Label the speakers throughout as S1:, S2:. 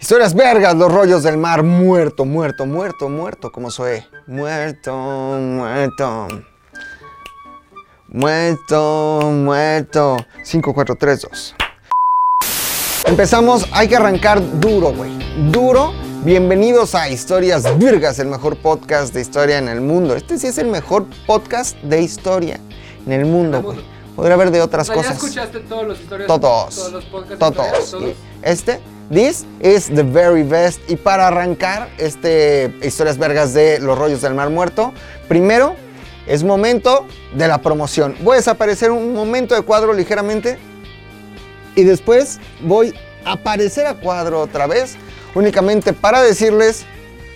S1: Historias vergas, los rollos del mar, muerto, muerto, muerto, muerto, como soy. Muerto, muerto. Muerto, muerto. 5, 4, 3, 2. Empezamos, hay que arrancar duro, güey. Duro. Bienvenidos a Historias Virgas, el mejor podcast de historia en el mundo. Este sí es el mejor podcast de historia en el mundo, güey. Podría haber de otras
S2: O sea, ¿Ya
S1: cosas.
S2: escuchaste todos los historias?
S1: Todos.
S2: Todos los podcasts.
S1: Todos.
S2: todos?
S1: Este, this is the very best. Y para arrancar este historias vergas de los rollos del mar muerto, primero es momento de la promoción. Voy a desaparecer un momento de cuadro ligeramente y después voy a aparecer a cuadro otra vez, únicamente para decirles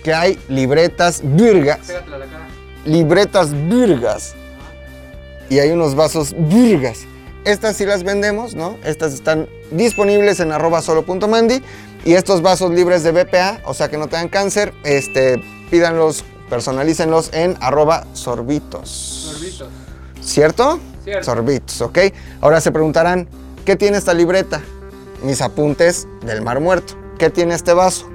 S1: que hay libretas virgas,
S2: Pégatela a la cara.
S1: libretas virgas y hay unos vasos virgas. Estas sí las vendemos, ¿no? Estas están disponibles en arroba solo.mandy y estos vasos libres de BPA, o sea que no tengan cáncer, este, pídanlos, personalícenlos en arroba sorbitos.
S2: Sorbitos.
S1: ¿Cierto?
S2: Cierto.
S1: Sorbitos, ¿ok? Ahora se preguntarán, ¿qué tiene esta libreta? Mis apuntes del mar muerto. ¿Qué tiene este vaso?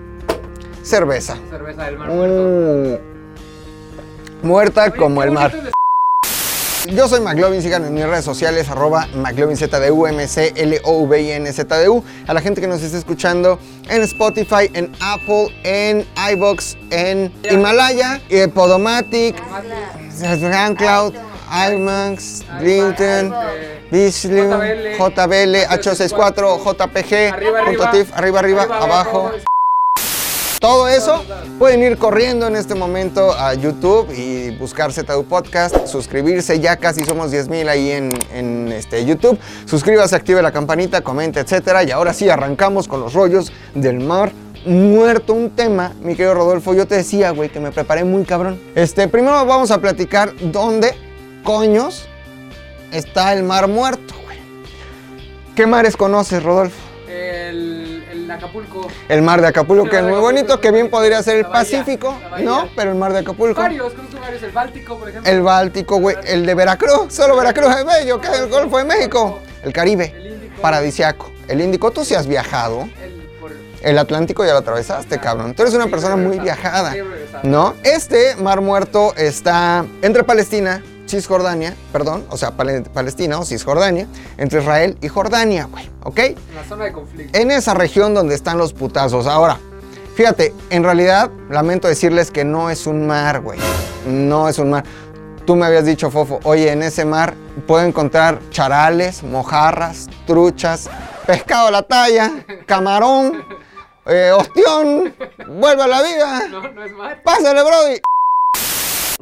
S1: Cerveza.
S2: Cerveza del mar muerto.
S1: Mm. Muerta
S2: Oye,
S1: como el mar. Yo soy McLovin, sigan en mis redes sociales, arroba McLovinZDU, M-C-L-O-V-I-N-Z-D-U. A la gente que nos esté escuchando en Spotify, en Apple, en iBox, en Himalaya, eh, Podomatic, SoundCloud, iMax, LinkedIn, Beasley, JBL, H64, JPG,
S2: Arriba, arriba,
S1: arriba, abajo. Todo eso pueden ir corriendo en este momento a YouTube y buscar ZDU Podcast, suscribirse, ya casi somos 10 mil ahí en, en, este, YouTube. Suscríbase, active la campanita, comente, etcétera. Y ahora sí, arrancamos con los rollos del mar muerto. Un tema, mi querido Rodolfo, yo te decía, güey, que me preparé muy cabrón. Este, primero vamos a platicar dónde coños está el mar muerto, güey. ¿Qué mares conoces, Rodolfo?
S2: Acapulco.
S1: El mar de Acapulco, que es muy bonito, que bien podría ser el
S2: bahía,
S1: Pacífico. ¿no? Pero el mar de Acapulco.
S2: Varios, conozco varios. El Báltico, por ejemplo.
S1: El Báltico, güey. El de Veracruz, solo Veracruz es bello, que es el Golfo de México. El Caribe,
S2: El Índico.
S1: paradisiaco. El Índico, tú sí has viajado.
S2: El, por,
S1: El Atlántico ya lo atravesaste, cabrón. Tú eres una
S2: Sí,
S1: persona muy viajada. ¿no? Este mar muerto está entre Palestina, Cisjordania, perdón, o sea, Pale- Palestina o Cisjordania, entre Israel y Jordania, güey, ¿ok?
S2: en la zona de conflicto.
S1: en esa región donde están los putazos. Ahora, fíjate, en realidad lamento decirles que no es un mar, güey. No es un mar. Tú me habías dicho, Fofo, oye, en ese mar puedo encontrar charales, mojarras, truchas, pescado a la talla, camarón, eh, ostión, vuelve a la vida.
S2: No, no es mar.
S1: Pásale, Brody.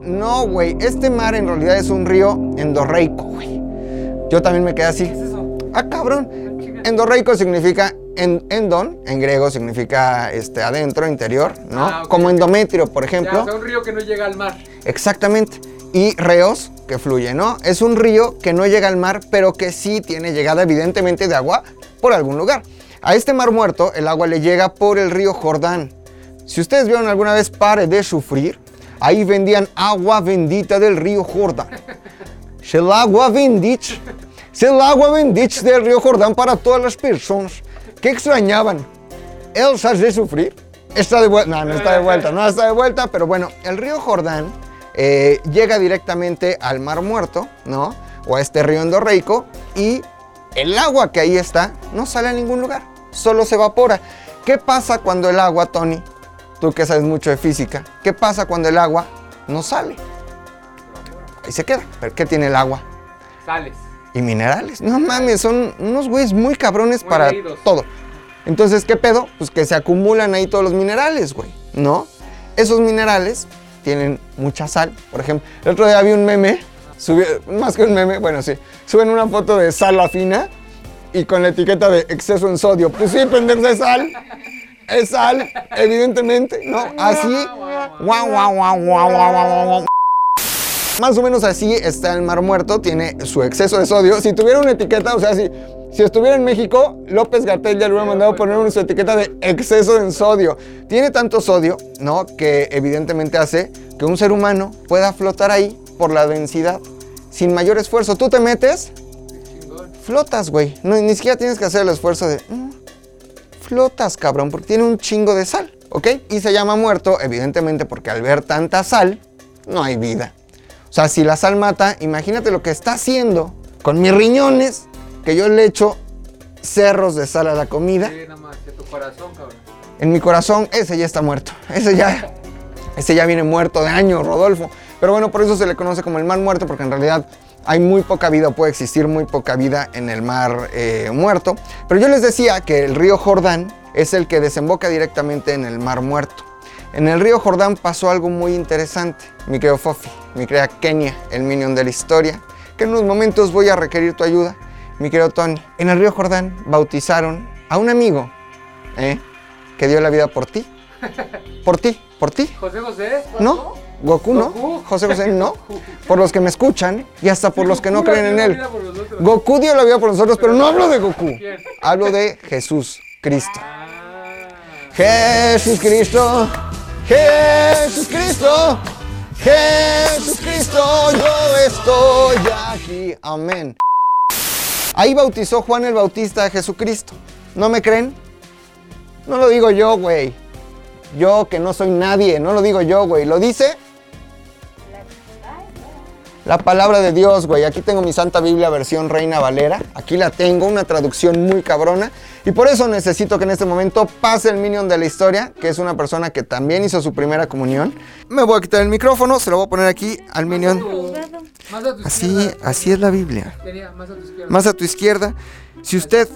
S1: No, güey, este mar en realidad es un río endorreico, güey. Yo también me quedé así.
S2: ¿Qué es eso?
S1: Ah, cabrón. Endorreico significa en- endon, en griego significa este, adentro, interior, ¿no?
S2: Ah,
S1: Como endometrio, por
S2: Ya,
S1: ejemplo.
S2: o sea, un río que no llega al mar.
S1: Exactamente. Y reos, que fluye, ¿no? Es un río que no llega al mar, pero que sí tiene llegada evidentemente de agua por algún lugar. A este mar muerto, el agua le llega por el río Jordán. Si ustedes vieron alguna vez Pare de Sufrir, ahí vendían agua bendita del río Jordán. El agua bendita. El agua bendita del río Jordán para todas las personas que extrañaban Elsa de sufrir. Está de vuelta. No, no está de vuelta, no está de vuelta, pero bueno, el río Jordán eh, llega directamente al Mar Muerto, ¿no? O a este río endorreico y el agua que ahí está no sale a ningún lugar, solo se evapora. ¿Qué pasa cuando el agua, Tony? Tú que sabes mucho de física, ¿qué pasa cuando el agua no sale? Ahí se queda. ¿Pero qué tiene el agua?
S2: Sales.
S1: Y minerales. No mames, son unos güeyes muy cabrones
S2: Muy
S1: para
S2: leídos.
S1: todo. Entonces, ¿qué pedo? Pues que se acumulan ahí todos los minerales, güey, ¿no? Esos minerales tienen mucha sal. Por ejemplo, el otro día vi un meme, subió, más que un meme, bueno, sí, suben una foto de sal afina y con la etiqueta de exceso en sodio. Pues sí, pendejo, es sal. Es sal, evidentemente, ¿no? Así. Guau, guau, guau, guau, guau, guau, guau. Más o menos así está el Mar Muerto, tiene su exceso de sodio. Si tuviera una etiqueta, o sea, si, si estuviera en México, López Gatel ya le hubiera mandado poner una su etiqueta de exceso en sodio. Tiene tanto sodio, ¿no? Que evidentemente hace que un ser humano pueda flotar ahí por la densidad sin mayor esfuerzo. Tú te metes, flotas, güey. No, ni siquiera tienes que hacer el esfuerzo de... flotas, cabrón, porque tiene un chingo de sal, ¿ok? Y se llama muerto, evidentemente, porque al ver tanta sal, no hay vida. O sea, si la sal mata, imagínate lo que está haciendo con mis riñones, que yo le echo cerros de sal a la comida.
S2: Sí, nada más, de tu corazón, cabrón.
S1: En mi corazón, ese ya está muerto. Ese ya, ese ya viene muerto de años, Rodolfo. Pero bueno, por eso se le conoce como el mar muerto, porque en realidad hay muy poca vida, puede existir muy poca vida en el mar eh, muerto. Pero yo les decía que el río Jordán es el que desemboca directamente en el mar muerto. En el río Jordán pasó algo muy interesante, mi querido Fofi, mi querida Kenia, el minion de la historia, que en unos momentos voy a requerir tu ayuda, mi querido Tony. En el río Jordán bautizaron a un amigo ¿eh? que dio la vida por ti. Por ti, por ti.
S2: José José.
S1: ¿No? Goku no.
S2: Goku.
S1: José José no. Por los que me escuchan y hasta por los que no creen en él. Goku dio la vida por nosotros, pero no hablo de Goku. Hablo de Jesús Cristo.
S2: Ah.
S1: Jesús Cristo, Jesús Cristo, Jesús Cristo, yo estoy aquí. Amén. Ahí bautizó Juan el Bautista a Jesucristo. ¿No me creen? No lo digo yo, güey. Yo que no soy nadie, no lo digo yo, güey. Lo dice la palabra de Dios, güey. Aquí tengo mi Santa Biblia versión Reina Valera. Aquí la tengo, una traducción muy cabrona. Y por eso necesito que en este momento pase el minion de la historia, que es una persona que también hizo su primera comunión. Me voy a quitar el micrófono, se lo voy a poner aquí al minion. Así, así es la Biblia.
S2: Más a tu izquierda.
S1: Si usted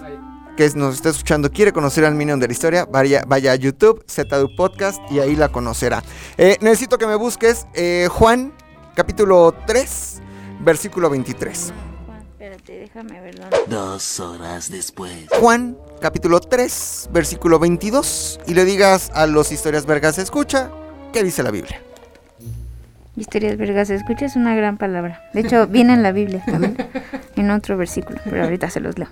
S1: que nos está escuchando quiere conocer al Minion de la historia, vaya, vaya a YouTube, ZDU Podcast y ahí la conocerá. Eh, necesito que me busques eh, Juan, capítulo 3, versículo 23.
S3: Juan, espérate, déjame ver dónde.
S4: Dos horas después.
S1: Juan, capítulo 3, versículo 22. Y le digas a los historias vergas, escucha, ¿qué dice la Biblia?
S3: Historias vergas, escucha, es una gran palabra. De hecho, viene en la Biblia también, en otro versículo, pero ahorita se los leo.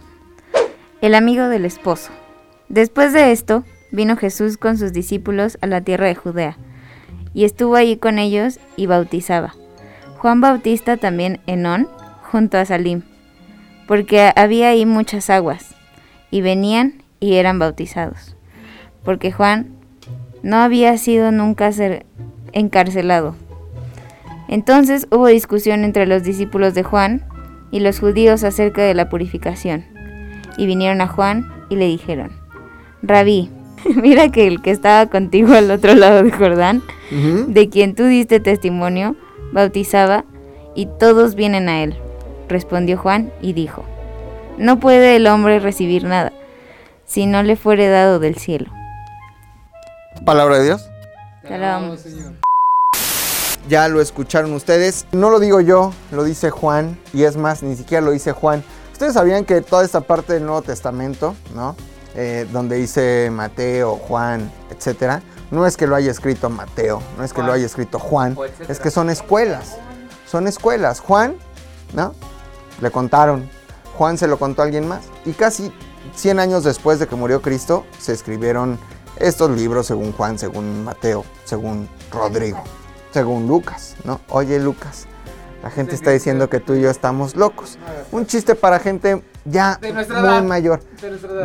S3: El amigo del esposo. Después de esto, vino Jesús con sus discípulos a la tierra de Judea, y estuvo allí con ellos y bautizaba. Juan Bautista también en On, junto a Salim, porque había ahí muchas aguas, y venían y eran bautizados, porque Juan no había sido nunca ser encarcelado. Entonces hubo discusión entre los discípulos de Juan y los judíos acerca de la purificación. Y vinieron a Juan y le dijeron, Rabí, mira que el que estaba contigo al otro lado de Jordán, de quien tú diste testimonio, bautizaba, y todos vienen a él. Respondió Juan y dijo, No puede el hombre recibir nada, si no le fuere dado del cielo.
S1: Palabra de Dios.
S2: Te
S3: Te
S2: alabamos,
S3: alabamos.
S2: Señor.
S1: Ya lo escucharon ustedes. No lo digo yo, lo dice Juan. Y es más, ni siquiera lo dice Juan. Ustedes sabían que toda esta parte del Nuevo Testamento, ¿no? Eh, donde dice Mateo, Juan, etcétera, no es que lo haya escrito Mateo, no es que lo haya escrito Juan, es que son escuelas. Son escuelas. Juan, ¿no? Le contaron. Juan se lo contó a alguien más. Y casi 100 años después de que murió Cristo, se escribieron estos libros según Juan, según Mateo, según Rodrigo, según Lucas, ¿no? Oye, Lucas, la gente está diciendo que tú y yo estamos locos. Un chiste para gente ya muy
S2: edad.
S1: mayor.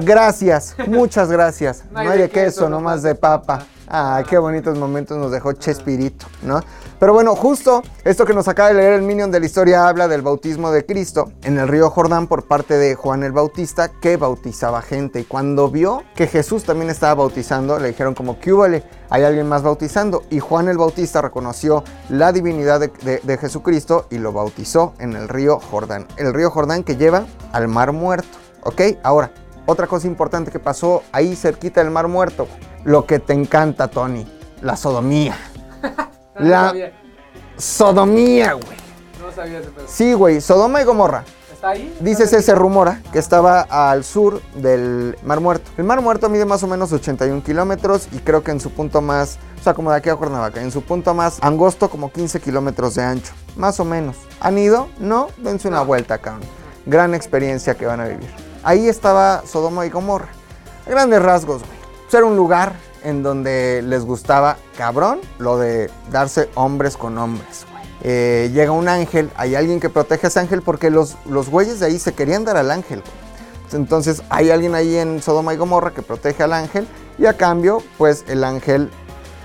S1: Gracias, muchas gracias.
S2: No hay de
S1: queso, nomás de papa. Ah, qué bonitos momentos nos dejó Chespirito, ¿no? Pero bueno, justo esto que nos acaba de leer el Minion de la historia habla del bautismo de Cristo en el río Jordán por parte de Juan el Bautista que bautizaba gente. Y cuando vio que Jesús también estaba bautizando, le dijeron como, ¿qué húbole? Hay alguien más bautizando. Y Juan el Bautista reconoció la divinidad de, de- de Jesucristo y lo bautizó en el río Jordán. El río Jordán que lleva al mar muerto, ¿ok? Ahora, otra cosa importante que pasó ahí cerquita del mar muerto. Lo que te encanta, Tony. La sodomía.
S2: No
S1: La-
S2: sabía.
S1: Sodomía, güey.
S2: No sabía ese pedo.
S1: Sí, güey. Sodoma y Gomorra.
S2: ¿Está ahí?
S1: Dice
S2: ¿Está ahí?
S1: se rumora que estaba al sur del Mar Muerto. El Mar Muerto mide más o menos 81 kilómetros y creo que en su punto más, o sea, como de aquí a Cuernavaca, en su punto más angosto como 15 kilómetros de ancho. Más o menos. ¿Han ido? No, dense una
S2: No.
S1: vuelta, cabrón. Gran experiencia que van a vivir. Ahí estaba Sodoma y Gomorra. A grandes rasgos, güey. Pues era un lugar en donde les gustaba, cabrón, lo de darse hombres con hombres. Eh, llega un ángel, hay alguien que protege a ese ángel porque los, los güeyes de ahí se querían dar al ángel. Entonces hay alguien ahí en Sodoma y Gomorra que protege al ángel y a cambio, pues el ángel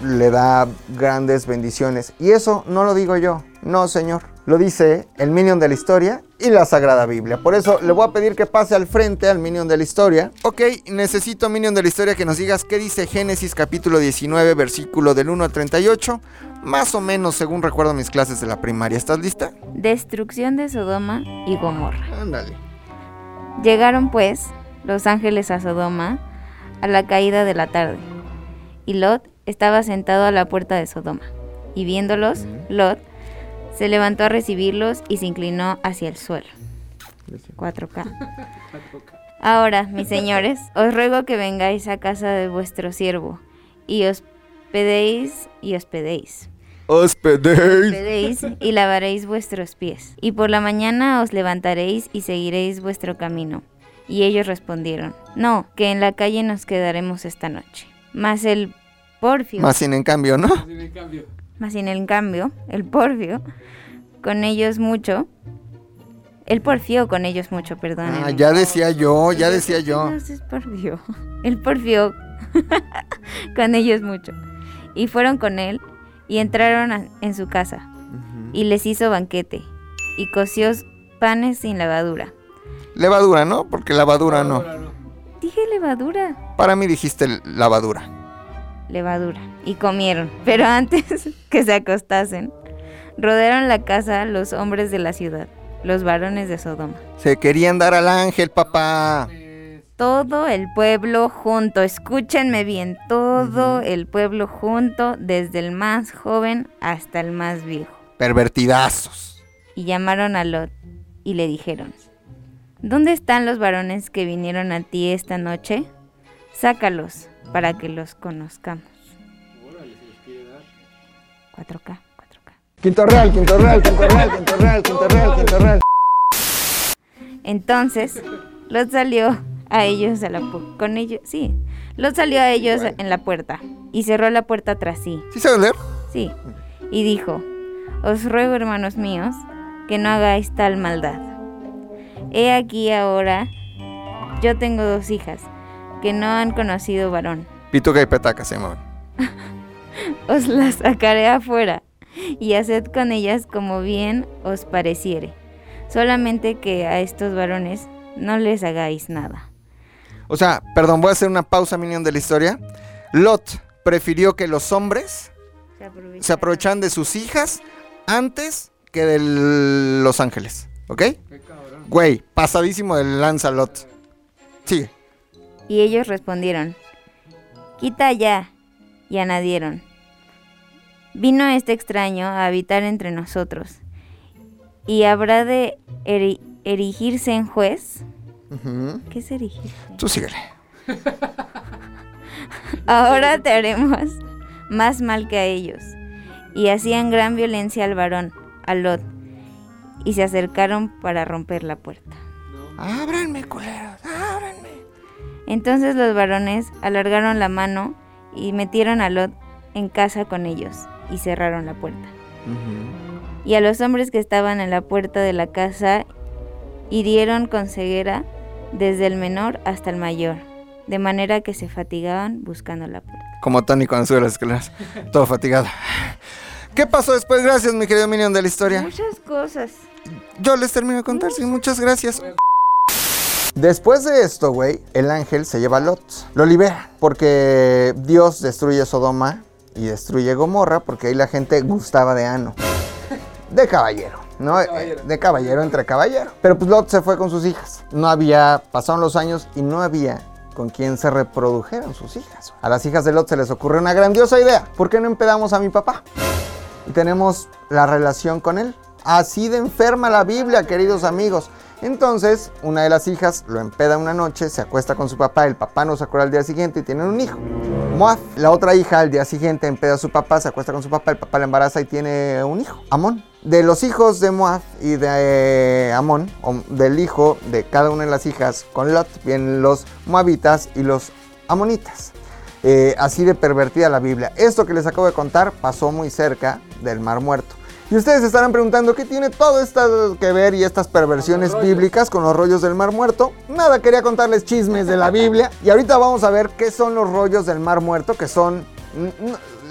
S1: le da grandes bendiciones. Y eso no lo digo yo, no señor. Lo dice el Minion de la Historia y la Sagrada Biblia. Por eso le voy a pedir que pase al frente al Minion de la Historia. Ok, necesito Minion de la Historia que nos digas qué dice Génesis capítulo 19, versículo del 1 al 38. Más o menos según recuerdo mis clases de la primaria. ¿Estás lista?
S3: Destrucción de Sodoma y Gomorra.
S1: Ándale.
S3: Llegaron pues los ángeles a Sodoma a la caída de la tarde, y Lot estaba sentado a la puerta de Sodoma. Y viéndolos, Lot se levantó a recibirlos y se inclinó hacia el suelo. 4K. Ahora, mis señores, os ruego que vengáis a casa de vuestro siervo y hospedéis y hospedéis.
S1: Hospedéis.
S3: Hospedéis y lavaréis vuestros pies. Y por la mañana os levantaréis y seguiréis vuestro camino. Y ellos respondieron, no, que en la calle nos quedaremos esta noche. Mas el Porfio,
S1: Más sin en cambio, ¿no?
S2: Sin en cambio.
S3: Mas sin el cambio, el Porfio, con ellos mucho, el Porfio con ellos mucho, perdón.
S1: Ah, ya decía yo, ya decía yo.
S3: No, es Porfio. El Porfio con ellos mucho. Y fueron con él y entraron a- en su casa y les hizo banquete y coció panes sin levadura.
S1: Levadura, ¿no? Porque lavadura no.
S2: Ahora no.
S3: Dije levadura,
S1: Para mí dijiste lavadura.
S3: Levadura. Y comieron. Pero antes que se acostasen, rodearon la casa los hombres de la ciudad, los varones de Sodoma.
S1: Se querían dar al ángel, papá.
S3: Todo el pueblo junto, escúchenme bien, todo el pueblo junto, desde el más joven hasta el más viejo.
S1: Pervertidazos.
S3: Y llamaron a Lot y le dijeron, ¿Dónde están los varones que vinieron a ti esta noche? Sácalos para que los conozcamos.
S2: órale, se les quiere dar.
S3: 4K, 4K.
S1: Quinto real, quinto real, quinto real, quinto real, quinto real, quinto real.
S3: Entonces, Lot salió a ellos a la con ellos, sí. Lot salió a ellos en la puerta y cerró la puerta tras sí.
S1: ¿Sí sabes leer?
S3: Sí. Y dijo, Os ruego, hermanos míos, que no hagáis tal maldad. He aquí ahora, yo tengo dos hijas, que no han conocido varón.
S1: Pituca y petaca se.
S3: Os las sacaré afuera, y haced con ellas como bien os pareciere. Solamente que a estos varones no les hagáis nada.
S1: O sea, perdón, voy a hacer una pausa, minion de la historia. Lot prefirió que los hombres se aprovecharan de sus hijas antes que de los ángeles. ¿Ok?
S2: Qué cabrón.
S1: Güey, pasadísimo del lanza Lot. Sigue.
S3: Y ellos respondieron, Quita ya. Y añadieron, Vino este extraño a habitar entre nosotros, y habrá de eri- erigirse en juez. ¿Qué es erigirse?
S1: Tú síguele.
S3: Ahora te haremos más mal que a ellos. Y hacían gran violencia al varón, a Lot, y se acercaron para romper la puerta.
S1: Ábranme, culeros, ábranme.
S3: Entonces los varones alargaron la mano y metieron a Lot en casa con ellos y cerraron la puerta. Y a los hombres que estaban en la puerta de la casa hirieron con ceguera desde el menor hasta el mayor, de manera que se fatigaban buscando la puerta.
S1: Como Tony cuando sube las escaleras. Todo fatigado. ¿Qué pasó después? Gracias, mi querido minion de la historia.
S3: Muchas cosas.
S1: Yo les termino de contar, sí, muchas gracias. Después de esto, güey, el ángel se lleva a Lot. Lo libera. Porque Dios destruye Sodoma y destruye Gomorra porque ahí la gente gustaba de ano. De caballero, ¿no?
S2: Caballero.
S1: Eh, De caballero entre caballero. Pero pues Lot se fue con sus hijas. No había, pasaron los años y no había con quien se reprodujeran sus hijas. A las hijas de Lot se les ocurre una grandiosa idea. ¿Por qué no empedamos a mi papá? y tenemos la relación con él. Así de enferma la Biblia, queridos amigos. Entonces, una de las hijas lo empeda una noche, se acuesta con su papá, el papá no se acuerda al día siguiente y tienen un hijo. Moab, la otra hija al día siguiente empeda a su papá, se acuesta con su papá, el papá la embaraza y tiene un hijo, Amón. De los hijos de Moab y de eh, Amón, o del hijo de cada una de las hijas con Lot, vienen los moabitas y los amonitas. Eh, así de pervertida la Biblia. Esto que les acabo de contar pasó muy cerca del Mar Muerto. Y ustedes estarán preguntando qué tiene todo esto que ver y estas perversiones bíblicas con los rollos del Mar Muerto. Nada, quería contarles chismes de la Biblia. Y ahorita vamos a ver qué son los rollos del Mar Muerto, que son...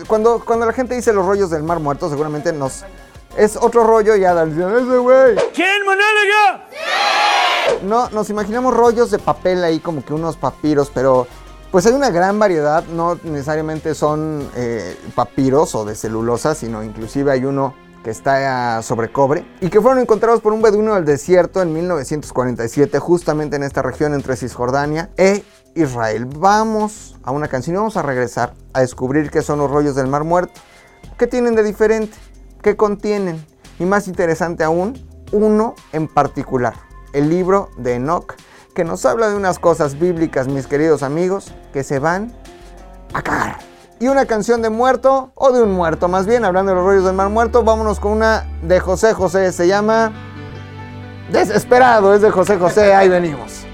S1: Cuando, cuando la gente dice los rollos del Mar Muerto, seguramente nos... Es otro rollo y ya dicen, ese güey.
S2: ¿Quién, monólogo?
S1: No, nos imaginamos rollos de papel ahí, como que unos papiros, pero pues hay una gran variedad, no necesariamente son eh, papiros o de celulosa, sino inclusive hay uno que está sobre cobre y que fueron encontrados por un beduino del desierto en 1947, justamente en esta región entre Cisjordania e Israel. Vamos a una canción y vamos a regresar a descubrir qué son los rollos del Mar Muerto, qué tienen de diferente, qué contienen y más interesante aún, uno en particular, el libro de Enoch que nos habla de unas cosas bíblicas, mis queridos amigos, que se van a cagar. Y una canción de muerto, o de un muerto, más bien, hablando de los rollos del mar muerto, vámonos con una de José José, se llama Desesperado, es de José José, ahí venimos.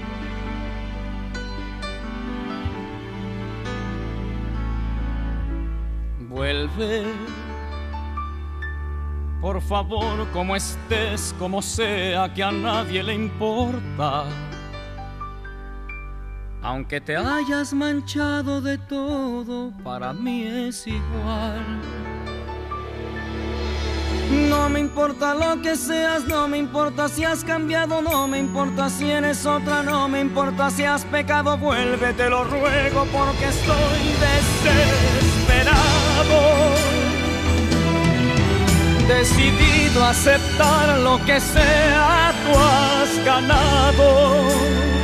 S5: Vuelve, por favor, como estés, como sea, que a nadie le importa aunque te hayas manchado de todo, para mí es igual. No me importa lo que seas, no me importa si has cambiado, no me importa si eres otra, no me importa si has pecado, vuelve, te lo ruego porque estoy desesperado. Decidido a aceptar lo que sea, tú has ganado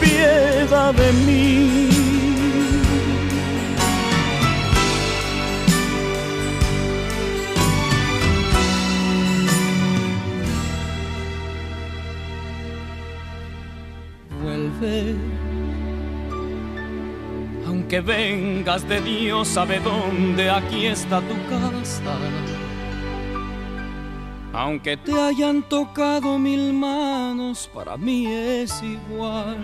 S5: piedad de mí. Vuelve, aunque vengas de Dios, sabe dónde, aquí está tu casa aunque te hayan tocado mil manos, para mí es igual.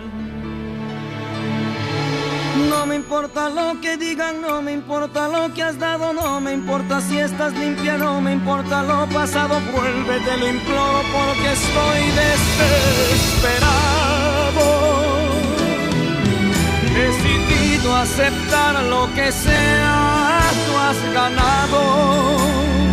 S5: No me importa lo que digan, no me importa lo que has dado, no me importa si estás limpia, no me importa lo pasado, vuelve, te lo imploro porque estoy desesperado. Decidido a aceptar lo que sea, tú has ganado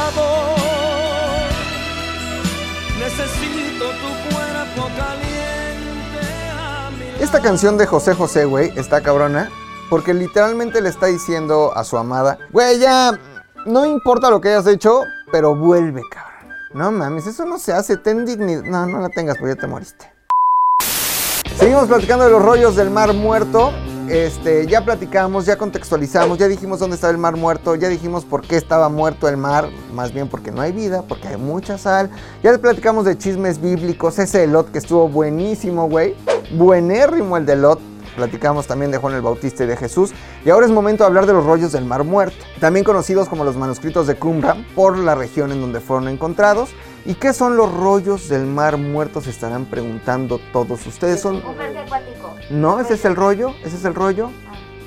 S1: Esta canción de José José, güey, está cabrona. Porque literalmente le está diciendo a su amada, güey, ya, no importa lo que hayas hecho, pero vuelve, cabrón. No mames, eso no se hace, ten dignidad. No, no la tengas, porque ya te moriste. Seguimos platicando de los rollos del mar muerto. Este, ya platicamos, ya contextualizamos, ya dijimos dónde estaba el mar muerto, ya dijimos por qué estaba muerto el mar, más bien porque no hay vida, porque hay mucha sal. Ya platicamos de chismes bíblicos, ese Lot que estuvo buenísimo, güey. Buenérrimo el de Lot. platicamos también de Juan el Bautista y de Jesús. Y ahora es momento de hablar de los rollos del Mar Muerto, también conocidos como los manuscritos de Qumran por la región en donde fueron encontrados. ¿Y qué son los rollos del Mar Muerto? Se estarán preguntando todos ustedes. ¿No? ¿Ese es el rollo? ¿Ese es el rollo?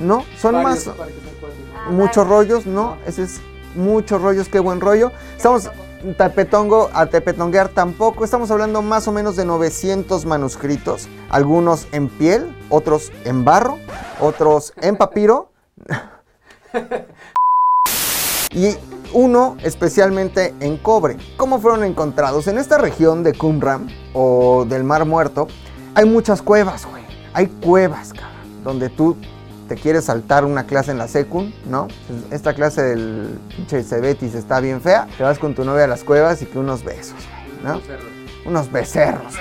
S1: No, son
S2: Varios
S1: más.
S3: Ah,
S1: muchos rollos, no, ese es muchos rollos, qué buen rollo. Estamos tapetongo a tepetonguear tampoco, estamos hablando más o menos de 900 manuscritos, algunos en piel, otros en barro, otros en papiro. y uno especialmente en cobre. ¿Cómo fueron encontrados? En esta región de Qumran o del Mar Muerto hay muchas cuevas, güey. Hay cuevas, cabrón, donde tú te quieres saltar una clase en la secund, ¿no? Esta clase del pinche Cebetis está bien fea. Te vas con tu novia a las cuevas y que unos besos, ¿no? Unos becerros.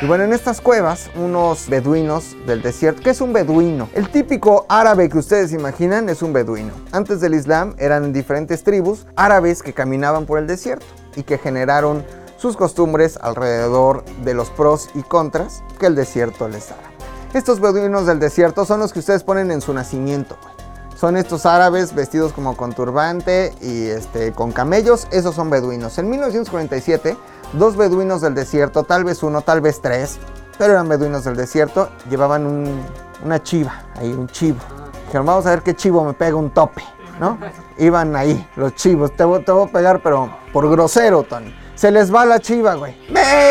S1: Y bueno, en estas cuevas, unos beduinos del desierto. ¿Qué es un beduino? El típico árabe que ustedes imaginan es un beduino. Antes del Islam eran diferentes tribus árabes que caminaban por el desierto y que generaron sus costumbres alrededor de los pros y contras que el desierto les daba. Estos beduinos del desierto son los que ustedes ponen en su nacimiento. güey. Son estos árabes vestidos como con turbante y este, con camellos. Esos son beduinos. En 1947, dos beduinos del desierto, tal vez uno, tal vez tres, pero eran beduinos del desierto, llevaban un- una chiva, ahí un chivo. Dijeron, vamos a ver qué chivo me pega un tope, ¿no? Iban ahí, los chivos. Te, te voy a pegar, pero por grosero, Tony. Se les va la chiva, güey. ¡Me, me, me!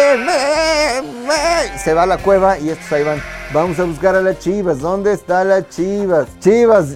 S1: Se va a la cueva y estos ahí van. Vamos a buscar a las chivas. ¿Dónde está la chivas? Chivas,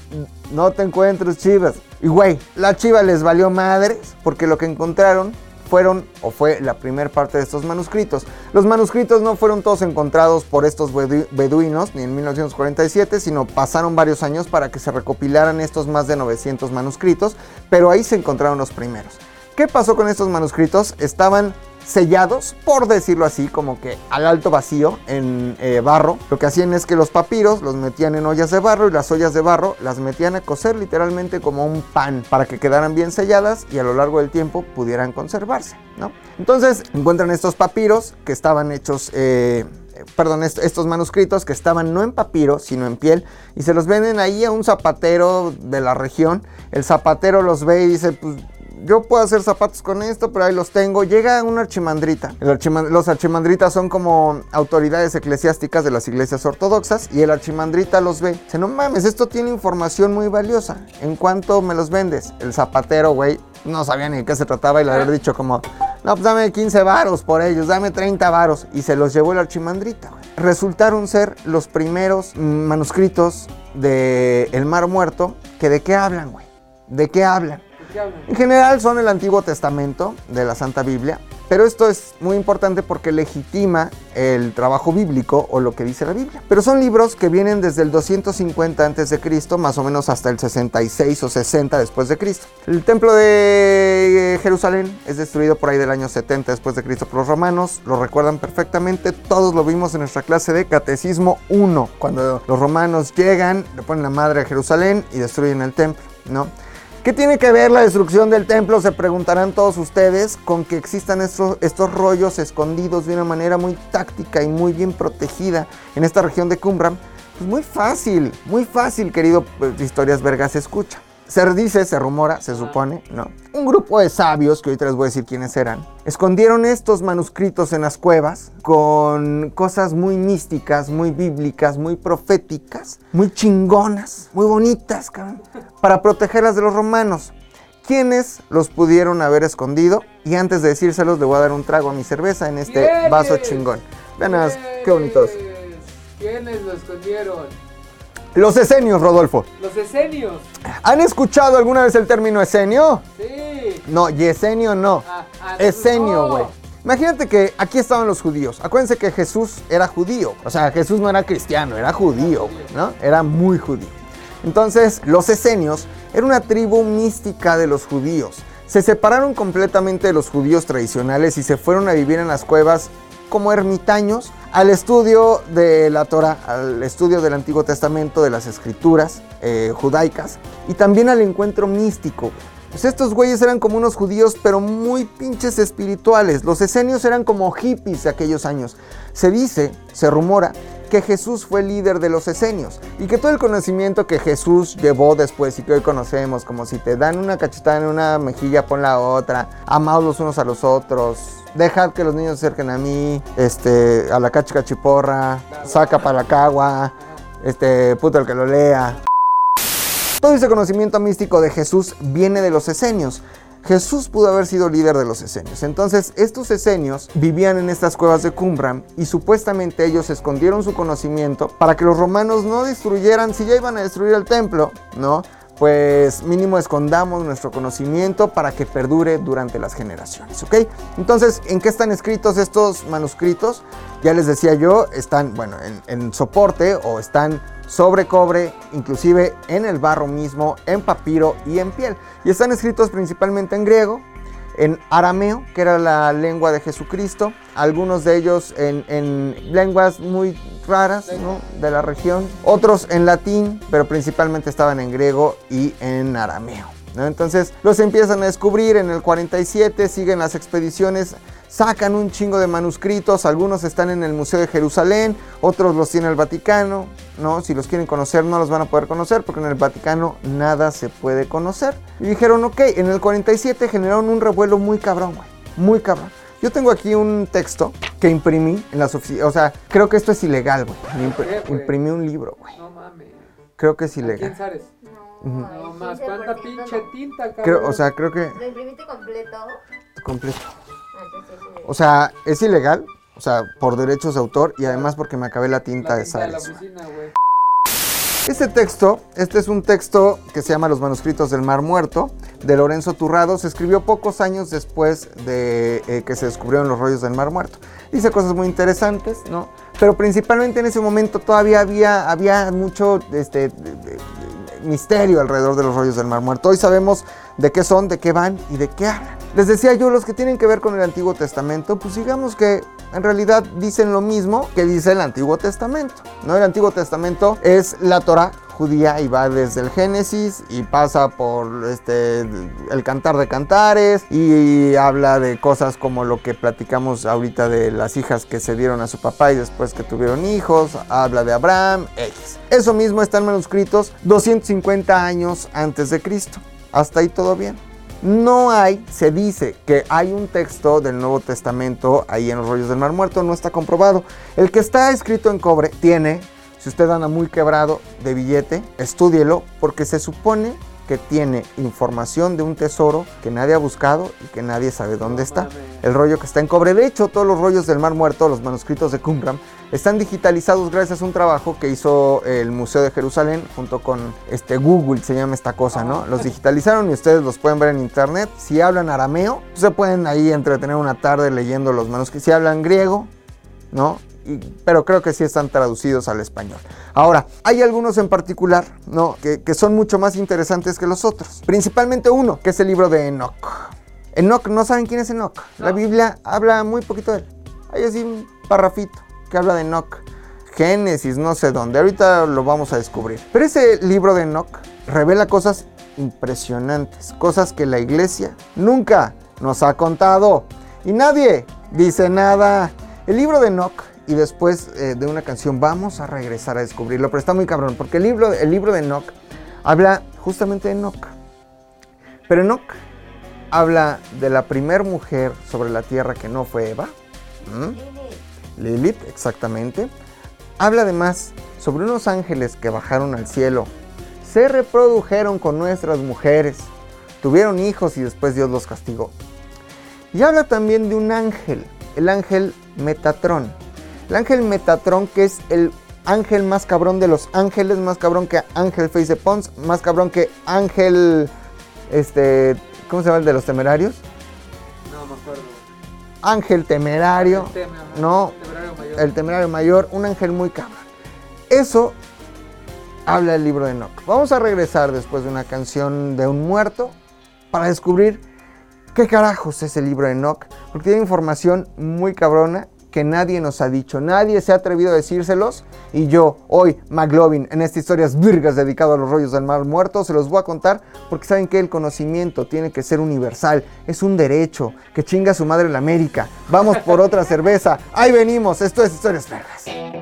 S1: no te encuentro, chivas. Y güey, la chiva les valió madres porque lo que encontraron fueron o fue la primera parte de estos manuscritos. Los manuscritos no fueron todos encontrados por estos bedu- beduinos ni en 1947, sino pasaron varios años para que se recopilaran estos más de 900 manuscritos, pero ahí se encontraron los primeros. ¿Qué pasó con estos manuscritos? Estaban sellados, por decirlo así, como que al alto vacío en eh, barro. Lo que hacían es que los papiros los metían en ollas de barro y las ollas de barro las metían a cocer literalmente como un pan para que quedaran bien selladas y a lo largo del tiempo pudieran conservarse, ¿no? Entonces encuentran estos papiros que estaban hechos... eh, Perdón, est- estos manuscritos que estaban no en papiro, sino en piel, y se los venden ahí a un zapatero de la región. El zapatero los ve y dice, pues yo puedo hacer zapatos con esto, pero ahí los tengo. Llega una archimandrita. Los archimandritas son como autoridades eclesiásticas de las iglesias ortodoxas y el archimandrita los ve. Dice, no mames, esto tiene información muy valiosa. ¿En cuánto me los vendes? El zapatero, güey, no sabía ni de qué se trataba y le había dicho como, no, pues dame 15 varos por ellos, dame 30 varos. Y se los llevó el archimandrita, güey. Resultaron ser los primeros manuscritos de El Mar Muerto que de qué hablan, güey. ¿De qué hablan? En general son el Antiguo Testamento de la Santa Biblia, pero esto es muy importante porque legitima el trabajo bíblico o lo que dice la Biblia. Pero son libros que vienen desde el 250 a.C., más o menos hasta el 66 o 60 después de Cristo. El templo de Jerusalén es destruido por ahí del año 70 después de Cristo por los romanos, lo recuerdan perfectamente, todos lo vimos en nuestra clase de Catecismo 1, cuando los romanos llegan, le ponen la madre a Jerusalén y destruyen el templo, ¿no? ¿Qué tiene que ver la destrucción del templo? Se preguntarán todos ustedes con que existan estos, estos rollos escondidos de una manera muy táctica y muy bien protegida en esta región de Qumran. Pues muy fácil, muy fácil, querido pues, Historias Vergas Escucha. Se dice, se rumora, se supone, ¿no? Un grupo de sabios, que ahorita les voy a decir quiénes eran, escondieron estos manuscritos en las cuevas con cosas muy místicas, muy bíblicas, muy proféticas, muy chingonas, muy bonitas, cabrón, para protegerlas de los romanos. ¿Quiénes los pudieron haber escondido? Y antes de decírselos, le voy a dar un trago a mi cerveza en este vaso chingón. Vean qué bonitos.
S2: ¿Quiénes lo escondieron?
S1: Los esenios, Rodolfo.
S2: Los esenios.
S1: ¿Han escuchado alguna vez el término esenio?
S2: Sí.
S1: No, yesenio no.
S2: Ah, ah,
S1: Esenio,
S2: no.
S1: güey. Imagínate que aquí estaban los judíos. Acuérdense que Jesús era judío. O sea, Jesús no era cristiano, era judío, güey, ¿no? Era muy judío. Entonces, los esenios era una tribu mística de los judíos. Se separaron completamente de los judíos tradicionales y se fueron a vivir en las cuevas como ermitaños al estudio de la Torah, al estudio del Antiguo Testamento, de las escrituras eh, judaicas y también al encuentro místico. Pues estos güeyes eran como unos judíos, pero muy pinches espirituales. Los esenios eran como hippies de aquellos años. Se dice, se rumora, que Jesús fue líder de los esenios y que todo el conocimiento que Jesús llevó después y que hoy conocemos, como si te dan una cachetada en una mejilla, pon la otra, amados los unos a los otros, dejad que los niños se acerquen a mí, este, a la cachica chiporra, saca para la cagua, este, puto el que lo lea. Todo ese conocimiento místico de Jesús viene de los esenios. Jesús pudo haber sido líder de los esenios. Entonces, estos esenios vivían en estas cuevas de Qumran y supuestamente ellos escondieron su conocimiento para que los romanos no destruyeran, si ya iban a destruir el templo, ¿no? Pues mínimo escondamos nuestro conocimiento para que perdure durante las generaciones, ¿ok? Entonces, ¿en qué están escritos estos manuscritos? Ya les decía yo, están, bueno, en, en soporte o están sobre cobre, inclusive en el barro mismo, en papiro y en piel. Y están escritos principalmente en griego, en arameo, que era la lengua de Jesucristo, algunos de ellos en, en lenguas muy raras de la región, otros en latín, pero principalmente estaban en griego y en arameo. Entonces los empiezan a descubrir en el 47, siguen las expediciones, sacan un chingo de manuscritos, algunos están en el Museo de Jerusalén, otros los tiene el Vaticano, ¿no? Si los quieren conocer no los van a poder conocer porque en el Vaticano nada se puede conocer. Y dijeron, ok, en el 47 generaron un revuelo muy cabrón, güey, muy cabrón. Yo tengo aquí un texto que imprimí en las oficinas, o sea, creo que esto es ilegal, güey. Impr- imprimí un libro, güey.
S2: No mames.
S1: Creo que es
S2: ¿A quién
S1: ilegal.
S2: No más, cuánta pinche tinta, cabrón.
S1: Creo, o sea, creo que
S6: ¿Lo imprimiste completo?
S1: completo. O sea, es ilegal, o sea, por derechos de autor y además porque me acabé la tinta
S2: la
S1: de
S2: tinta de la
S1: Sales. Este texto, este es un texto que se llama Los manuscritos del Mar Muerto, de Lorenzo Turrado, se escribió pocos años después de eh, que se descubrieron los rollos del Mar Muerto. Dice cosas muy interesantes, ¿no? Pero principalmente en ese momento todavía había, había mucho este, de- de- de- misterio alrededor de los rollos del Mar Muerto. Hoy sabemos de qué son, de qué van y de qué hablan. Les decía yo, los que tienen que ver con el Antiguo Testamento, pues digamos que en realidad dicen lo mismo que dice el Antiguo Testamento. ¿no? El Antiguo Testamento es la Torah judía y va desde el Génesis y pasa por este el Cantar de Cantares y habla de cosas como lo que platicamos ahorita de las hijas que se dieron a su papá y después que tuvieron hijos, habla de Abraham, X. Eso mismo está en manuscritos 250 años antes de Cristo. Hasta ahí todo bien. No hay, se dice que hay un texto del Nuevo Testamento ahí en los rollos del Mar Muerto, no está comprobado. El que está escrito en cobre tiene, si usted anda muy quebrado de billete, estúdielo, porque se supone que tiene información de un tesoro que nadie ha buscado y que nadie sabe dónde está. El rollo que está en cobre. De hecho, todos los rollos del Mar Muerto, los manuscritos de Qumran, están digitalizados gracias a un trabajo que hizo el Museo de Jerusalén junto con este Google, se llama esta cosa, ¿no? Los digitalizaron y ustedes los pueden ver en internet. Si hablan arameo, se pueden ahí entretener una tarde leyendo los manuscritos. Si hablan griego, ¿no? Pero creo que sí están traducidos al español. Ahora, hay algunos en particular, ¿no? Que, que son mucho más interesantes que los otros. Principalmente uno, que es el libro de Enoch. Enoch, ¿no saben quién es Enoch? La. Biblia habla muy poquito de él. Hay así un parrafito que habla de Enoch. Génesis, no sé dónde. Ahorita lo vamos a descubrir. Pero ese libro de Enoch revela cosas impresionantes. Cosas que la iglesia nunca nos ha contado. Y nadie dice nada. El libro de Enoch y después eh, de una canción vamos a regresar a descubrirlo. Pero está muy cabrón porque el libro, el libro de Enoch habla justamente de Enoch. Pero Enoch habla de la primer mujer sobre la tierra que no fue Eva. ¿Mm? Lilith, exactamente. Habla además sobre unos ángeles que bajaron al cielo, se reprodujeron con nuestras mujeres, tuvieron hijos y después Dios los castigó. Y habla también de un ángel, el ángel Metatrón. El ángel Metatrón que es el ángel más cabrón de los ángeles, más cabrón que Ángel Face de Pons, más cabrón que Ángel, este, ¿cómo se llama el de los temerarios?
S2: No me acuerdo.
S1: Ángel temerario.
S2: El tema.
S1: No,
S2: Temerario mayor.
S1: el temerario mayor, un ángel muy cabrón. Eso habla el libro de Enoch. Vamos a regresar después de una canción de un muerto para descubrir qué carajos es el libro de Enoch, porque tiene información muy cabrona que nadie nos ha dicho, nadie se ha atrevido a decírselos. Y yo hoy, McLovin, en esta historias virgas dedicado a los rollos del mar muerto, se los voy a contar porque saben que el conocimiento tiene que ser universal, es un derecho, que chinga su madre la América, vamos por otra cerveza, ahí venimos, esto es historias vergas.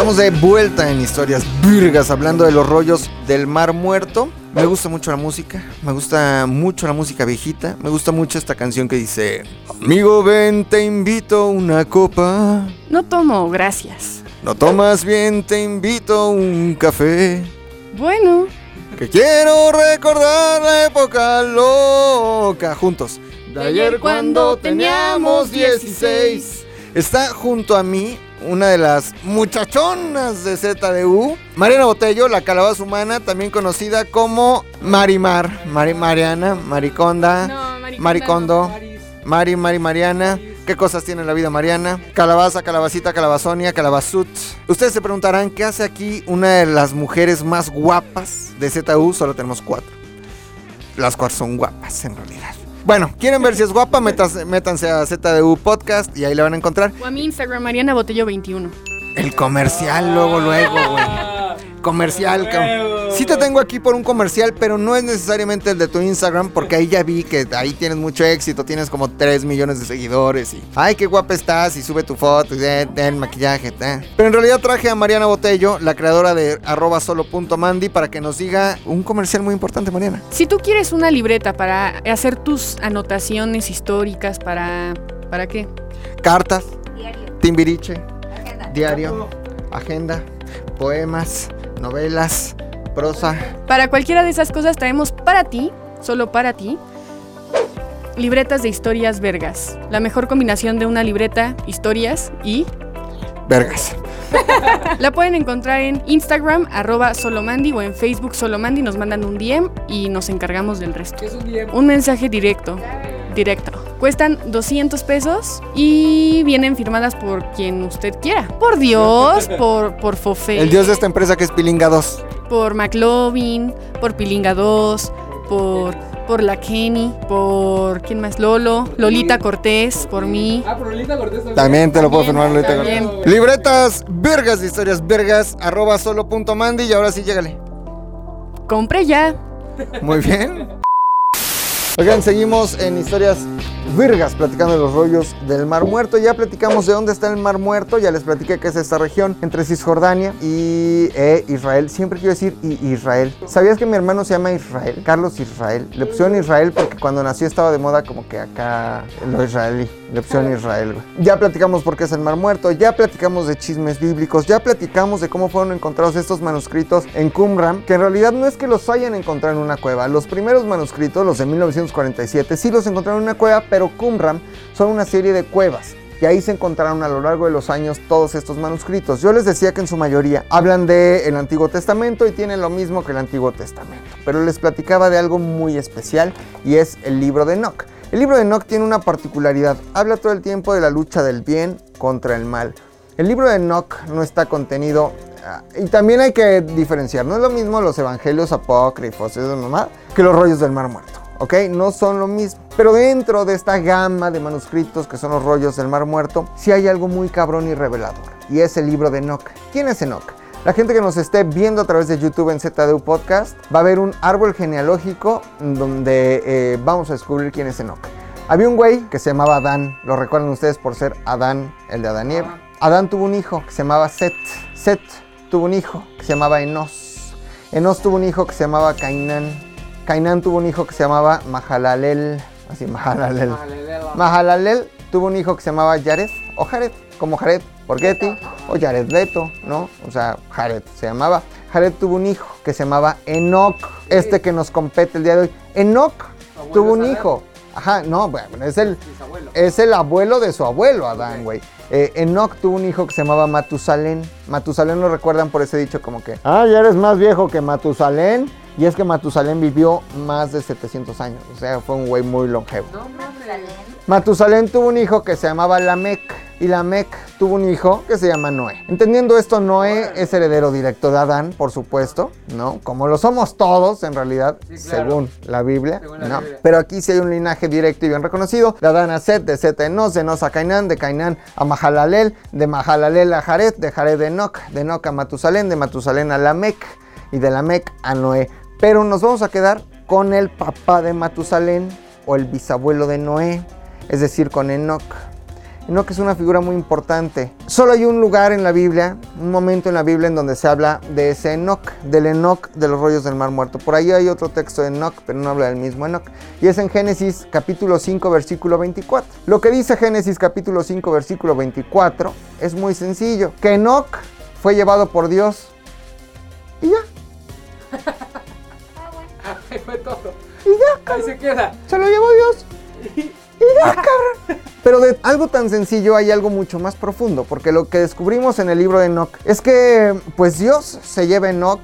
S1: Estamos de vuelta en historias virgas hablando de los rollos del mar muerto. Me gusta mucho la música, me gusta mucho la música viejita, me gusta mucho esta canción que dice, amigo ven te invito una copa,
S7: No tomo, gracias.
S1: no tomas bien te invito un café,
S7: Bueno,
S1: que quiero recordar la época loca juntos. De ayer cuando teníamos 16. Está junto a mí una de las muchachonas de ZDU, Mariana Botello, la calabaza humana, también conocida como Marimar, Mari Mariana, Mariconda,
S7: No, Mariconda
S1: Maricondo,
S2: Maris.
S1: Mari, Mari Mariana. ¿Qué cosas tiene la vida Mariana? Calabaza, calabacita, calabazonia, calabazut. Ustedes se preguntarán qué hace aquí una de las mujeres más guapas de ZU. Solo tenemos cuatro. Las cuatro son guapas en realidad. Bueno, ¿quieren ver si es guapa? Métanse, métanse a ZDU Podcast y ahí la van a encontrar.
S7: o a mi Instagram, Mariana Botello 21.
S1: El comercial, luego, luego, güey. Comercial, cabrón. Sí te tengo aquí por un comercial, pero no es necesariamente el de tu Instagram, porque ahí ya vi que ahí tienes mucho éxito, tienes como 3 millones de seguidores y... Ay, qué guapa estás y sube tu foto y de, el maquillaje. eh. Pero en realidad traje a Mariana Botello, la creadora de arroba solo.mandy, para que nos diga un comercial muy importante, Mariana.
S7: Si tú quieres una libreta para hacer tus anotaciones históricas, para... ¿Para qué?
S1: Cartas,
S6: Diario.
S1: timbiriche,
S6: Agenda.
S1: diario, agenda, poemas, novelas, prosa.
S7: Para cualquiera de esas cosas traemos para ti, solo para ti, libretas de historias vergas. La mejor combinación de una libreta, historias y...
S1: Vergas.
S7: La pueden encontrar en Instagram, arroba solomandi, o en Facebook solomandi. Nos mandan un DM y nos encargamos del resto.
S2: ¿Qué es un DM?
S7: Un mensaje directo. Directo. Cuestan 200 pesos y vienen firmadas por quien usted quiera. Por Dios, por, por Fofé,
S1: El dios de esta empresa que es Pilinga 2.
S7: por McLovin, por Pilinga 2, por, por la Kenny, por ¿quién más? Lolo, Lolita Cortés, por mí.
S2: Ah, pero Lolita Cortés también.
S1: También te lo puedo firmar, Lolita
S7: También.
S1: Cortés. Libretas, vergas de historias, vergas, arroba solo punto mandi y ahora sí, llégale.
S7: Compre ya.
S1: Muy bien. Oigan, seguimos en historias virgas platicando de los rollos del Mar Muerto. Ya platicamos de dónde está el Mar Muerto, ya les platiqué que es esta región entre Cisjordania y eh, Israel. Siempre quiero decir Israel. ¿Sabías que mi hermano se llama Israel? Carlos Israel. Le pusieron Israel porque cuando nació estaba de moda como que acá lo israelí. Le pusieron Israel, güey. Ya platicamos por qué es el Mar Muerto, ya platicamos de chismes bíblicos, ya platicamos de cómo fueron encontrados estos manuscritos en Qumran, que en realidad no es que los hayan encontrado en una cueva. Los primeros manuscritos, los de 1947, sí los encontraron en una cueva, pero Qumran son una serie de cuevas. Y ahí se encontraron a lo largo de los años todos estos manuscritos. Yo les decía que en su mayoría hablan del Antiguo Testamento y tienen lo mismo que el Antiguo Testamento. Pero les platicaba de algo muy especial y es el libro de Enoch. El libro de Enoch tiene una particularidad. Habla todo el tiempo de la lucha del bien contra el mal. El libro de Enoch no está contenido ah, y también hay que diferenciar. No es lo mismo los evangelios apócrifos eso nomás, que los rollos del Mar Muerto. ¿Ok? No son lo mismo. Pero dentro de esta gama de manuscritos que son los rollos del Mar Muerto, sí hay algo muy cabrón y revelador. Y es el libro de Enoch. ¿Quién es Enoch? La gente que nos esté viendo a través de YouTube en ZDU Podcast va a ver un árbol genealógico donde eh, vamos a descubrir quién es Enoch. Había un güey que se llamaba Adán, lo recuerdan ustedes por ser Adán, el de Adán y Eva. Adán tuvo un hijo que se llamaba Set. Set tuvo un hijo que se llamaba Enos. Enos tuvo un hijo que se llamaba Cainán. Cainán tuvo un hijo que se llamaba Mahalalel. Así, Mahalalel. Mahalalel tuvo un hijo que se llamaba Jared o Jared, como Jared Borghetti o Jared Leto, ¿no? O sea, Jared se llamaba. Jared tuvo un hijo que se llamaba Enoch, este que nos compete el día de hoy. Enoch
S2: Abuelo
S1: tuvo un hijo. Ajá, no, bueno, es el, es el abuelo de su abuelo, Adán, güey. Eh, Enoch tuvo un hijo que se llamaba Matusalén. Matusalén lo recuerdan por ese dicho como que, ah, ya eres más viejo que Matusalén. Y es que Matusalén vivió más de 700 años. O sea, fue un güey muy longevo.
S2: No.
S1: Matusalén tuvo un hijo que se llamaba Lamec y Lamec tuvo un hijo que se llama Noé. Entendiendo esto, Noé es heredero directo de Adán, por supuesto, ¿no? Como lo somos todos en realidad,
S2: Sí, claro.
S1: según la Biblia,
S2: Según la
S1: ¿no?
S2: Biblia.
S1: Pero aquí sí hay un linaje directo y bien reconocido. De Adán a Set, de Set a Enos, de Enos a Cainán, de Cainán a Mahalalel, de Mahalalel a Jared, de Jared a Enoch, de Enoch a Matusalén, de Matusalén a Lamec y de Lamec a Noé. Pero nos vamos a quedar con el papá de Matusalén o el bisabuelo de Noé, es decir, con Enoch. Enoch es una figura muy importante. Solo hay un lugar en la Biblia, un momento en la Biblia en donde se habla de ese Enoch, del Enoch de los rollos del Mar Muerto. Por ahí hay otro texto de Enoch, pero no habla del mismo Enoch. Y es en Génesis capítulo 5, versículo 24. Lo que dice Génesis capítulo 5, versículo 24 es muy sencillo. Que Enoch fue llevado por Dios y ya.
S2: Ahí fue todo.
S1: Y ya,
S2: Ahí se queda.
S1: se lo llevó Dios. Y ya, cabrón. Pero de algo tan sencillo hay algo mucho más profundo, porque lo que descubrimos en el libro de Enoch es que, pues Dios se lleva a Enoch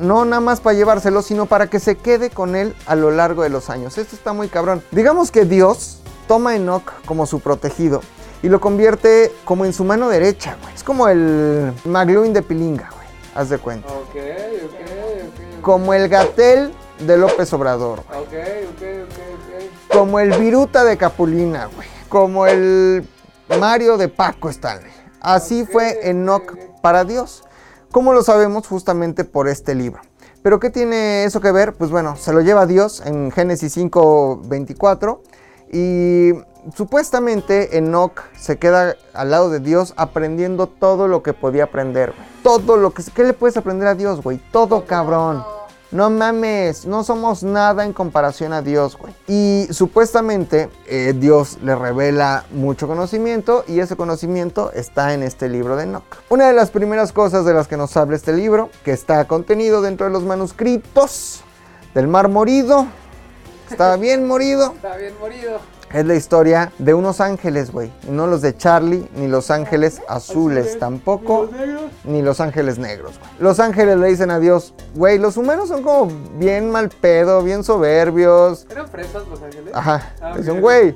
S1: no nada más para llevárselo, sino para que se quede con él a lo largo de los años. Esto está muy cabrón. Digamos que Dios toma a Enoch como su protegido y lo convierte como en su mano derecha, güey. Es como el McLuhan de Pilinga, güey. Haz de cuenta.
S2: Ok, ok. ok.
S1: Como el Gatel de López Obrador, güey. Como el Viruta de Capulina, güey. Como el Mario de Paco Stanley. Así fue Enoch para Dios. ¿Cómo lo sabemos? Justamente por este libro. ¿Pero qué tiene eso que ver? Pues bueno, se lo lleva Dios en Génesis 5, 24. Y supuestamente Enoch se queda al lado de Dios aprendiendo todo lo que podía aprender. Todo lo que... ¿Qué le puedes aprender a Dios, güey? Todo, cabrón. No mames, no somos nada en comparación a Dios, güey. Y supuestamente eh, Dios le revela mucho conocimiento y ese conocimiento está en este libro de Enoch. Una de las primeras cosas de las que nos habla este libro, que está contenido dentro de los manuscritos del mar morido, está bien morido,
S2: Está bien morido.
S1: Es la historia de unos ángeles, güey. No los de Charlie, ni los ángeles azules tampoco, ni los ángeles negros, güey. Los ángeles le dicen a Dios, güey, los humanos son como bien mal pedo, bien soberbios.
S2: ¿Eran fresas los ángeles?
S1: Ajá.
S2: Ah,
S1: Dicen, güey,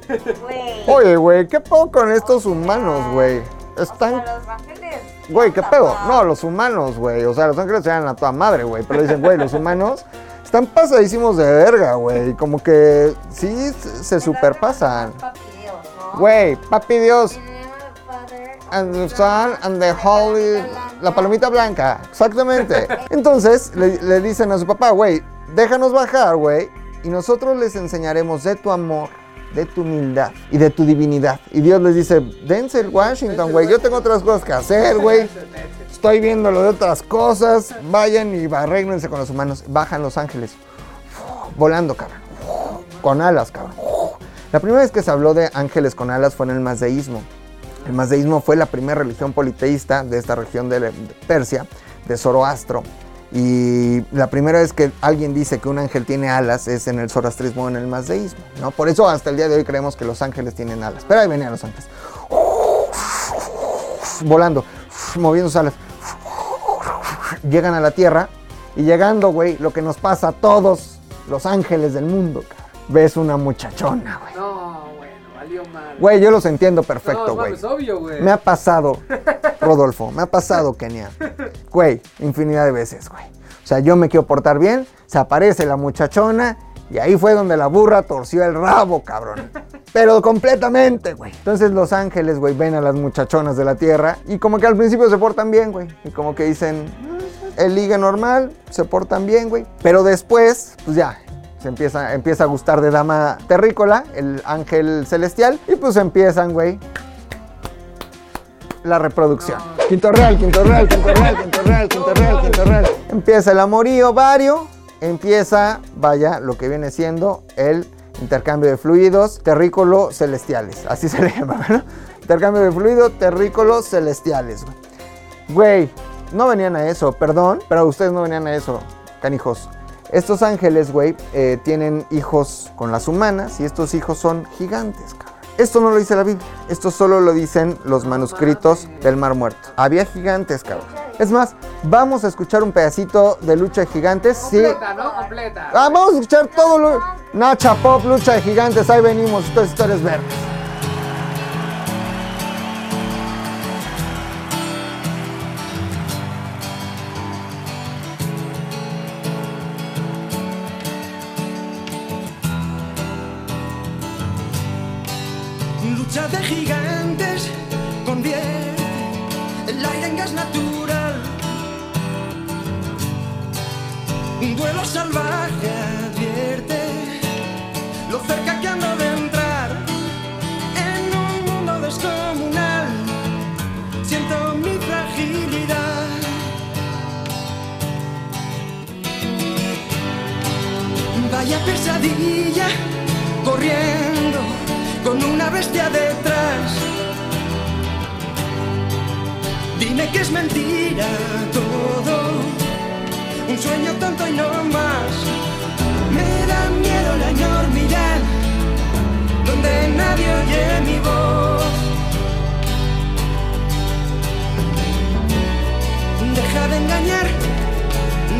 S1: oye, güey, ¿qué pedo con estos humanos, güey? Están
S6: O sea, los ángeles.
S1: Güey, ¿qué pedo? No, los humanos, güey. O sea, los ángeles se dan a toda madre, güey. Pero dicen, güey, los humanos están pasadísimos de verga, güey. Como que sí se- superpasan.
S6: Papi Dios, ¿no?
S1: Güey, papi Dios. And the Son and the Holy. La palomita blanca. Exactamente. Entonces le, le dicen a su papá, güey, déjanos bajar, güey. Y nosotros les enseñaremos de tu amor, de tu humildad y de tu divinidad. Y Dios les dice, dense el Washington, güey. Yo tengo otras cosas que hacer, güey. Estoy viendo lo de otras cosas. Vayan y arréglense con los humanos. Bajan los ángeles. Volando, cabrón. Con alas, cabrón. La primera vez que se habló de ángeles con alas fue en el mazdeísmo. El mazdeísmo fue la primera religión politeísta de esta región de, Persia, de Zoroastro. Y la primera vez que alguien dice que un ángel tiene alas es en el zoroastrismo o en el mazdeísmo. ¿no? Por eso hasta el día de hoy creemos que los ángeles tienen alas. Pero ahí venían los ángeles. Volando, moviendo sus alas. Llegan a la tierra y llegando, güey, lo que nos pasa a todos los ángeles del mundo. cabrón. Ves una muchachona, güey.
S2: No, bueno, valió mal.
S1: Güey, yo los entiendo
S2: no,
S1: perfecto, güey.
S2: mames, obvio, güey.
S1: Me ha pasado, Rodolfo, me ha pasado, Kenia. Güey, infinidad de veces, güey. O sea, yo me quiero portar bien, se aparece la muchachona y ahí fue donde la burra torció el rabo, cabrón. Pero completamente, güey. Entonces los ángeles, güey, ven a las muchachonas de la tierra y como que al principio se portan bien, güey. Y como que dicen, "Mm, el ligue normal, se portan bien, güey. Pero después, pues ya, se empieza, empieza a gustar de Dama Terrícola, el ángel celestial, y pues empiezan, güey, la reproducción. Quinto real, quinto real, quinto real, quinto real, quinto real, quinto real. Empieza el amorío vario, empieza, vaya, lo que viene siendo el intercambio de fluidos terrícolo celestiales. Así se le llama, ¿no? Intercambio de fluido terrícolo celestiales, güey. No venían a eso, perdón, pero ustedes no venían a eso, canijos. Estos ángeles, güey, eh, tienen hijos con las humanas y estos hijos son gigantes. Esto no lo dice la Biblia, esto solo lo dicen los manuscritos del Mar Muerto. Había gigantes, cabrón. Es más, vamos a escuchar un pedacito de lucha de gigantes. Sí.
S2: Completa, ¿no? Completa.
S1: Ah, vamos a escuchar todo lo. Nacha Pop, lucha de gigantes, ahí venimos, estas historias verdes.
S8: Un duelo salvaje advierte lo cerca que ando de entrar en un mundo descomunal. Siento mi fragilidad. Vaya pesadilla corriendo con una bestia detrás. Dime que es mentira todo, un sueño tonto y no más. Me da miedo la enormidad, donde nadie oye mi voz. Deja de engañar,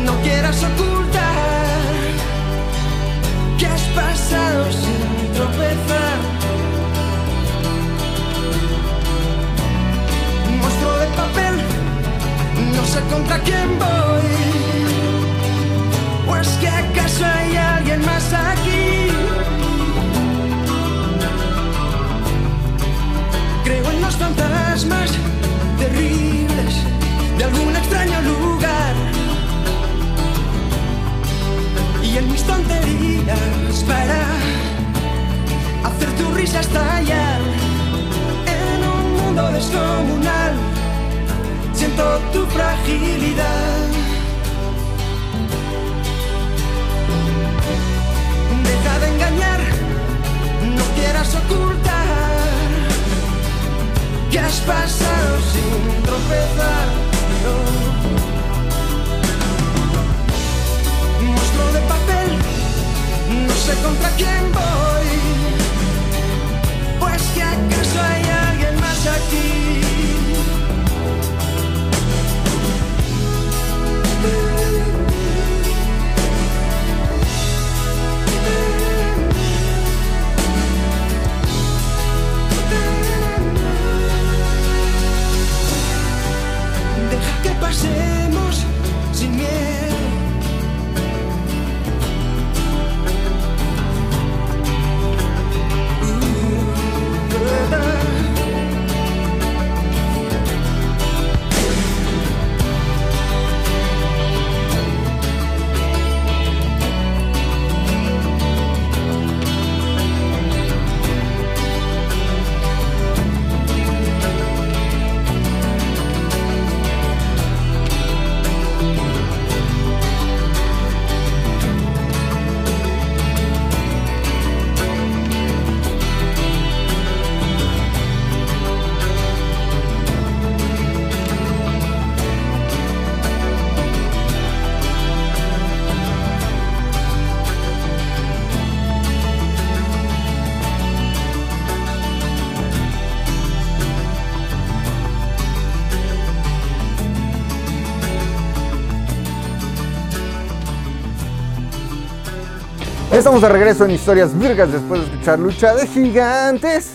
S8: no quieras ocultar que has pasado sin tropezar. Monstruo de papel, no sé contra quién voy. ¿O es que acaso hay alguien más aquí? Creo en los fantasmas terribles de algún extraño lugar y en mis tonterías para hacer tu risa estallar en un mundo descomunal. Siento tu fragilidad. has pasado sin tropezar. No. Monstruo de papel, no sé contra quién voy. Pues que acaso hay alguien más aquí.
S1: Estamos de regreso en Historias Virgas después de escuchar Lucha de Gigantes.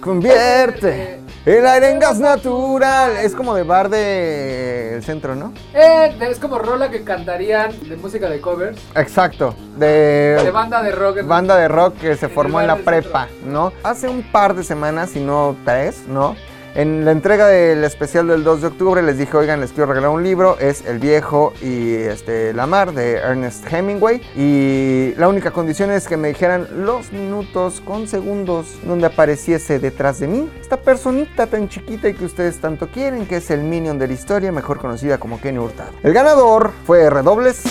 S1: Convierte el aire en gas natural. Es como de bar del centro, ¿no?
S2: Eh, es como rola que cantarían de música de covers,
S1: Exacto. De,
S2: de banda de rock.
S1: banda de rock que se formó en la prepa, ¿no? Hace un par de semanas, si no tres, ¿no? En la entrega del especial del 2 de octubre les dije, oigan, les quiero regalar un libro, es El viejo y este, la mar de Ernest Hemingway y la única condición es que me dijeran los minutos con segundos donde apareciese detrás de mí esta personita tan chiquita y que ustedes tanto quieren, que es el minion de la historia, mejor conocida como Kenny Hurtado. El ganador fue redobles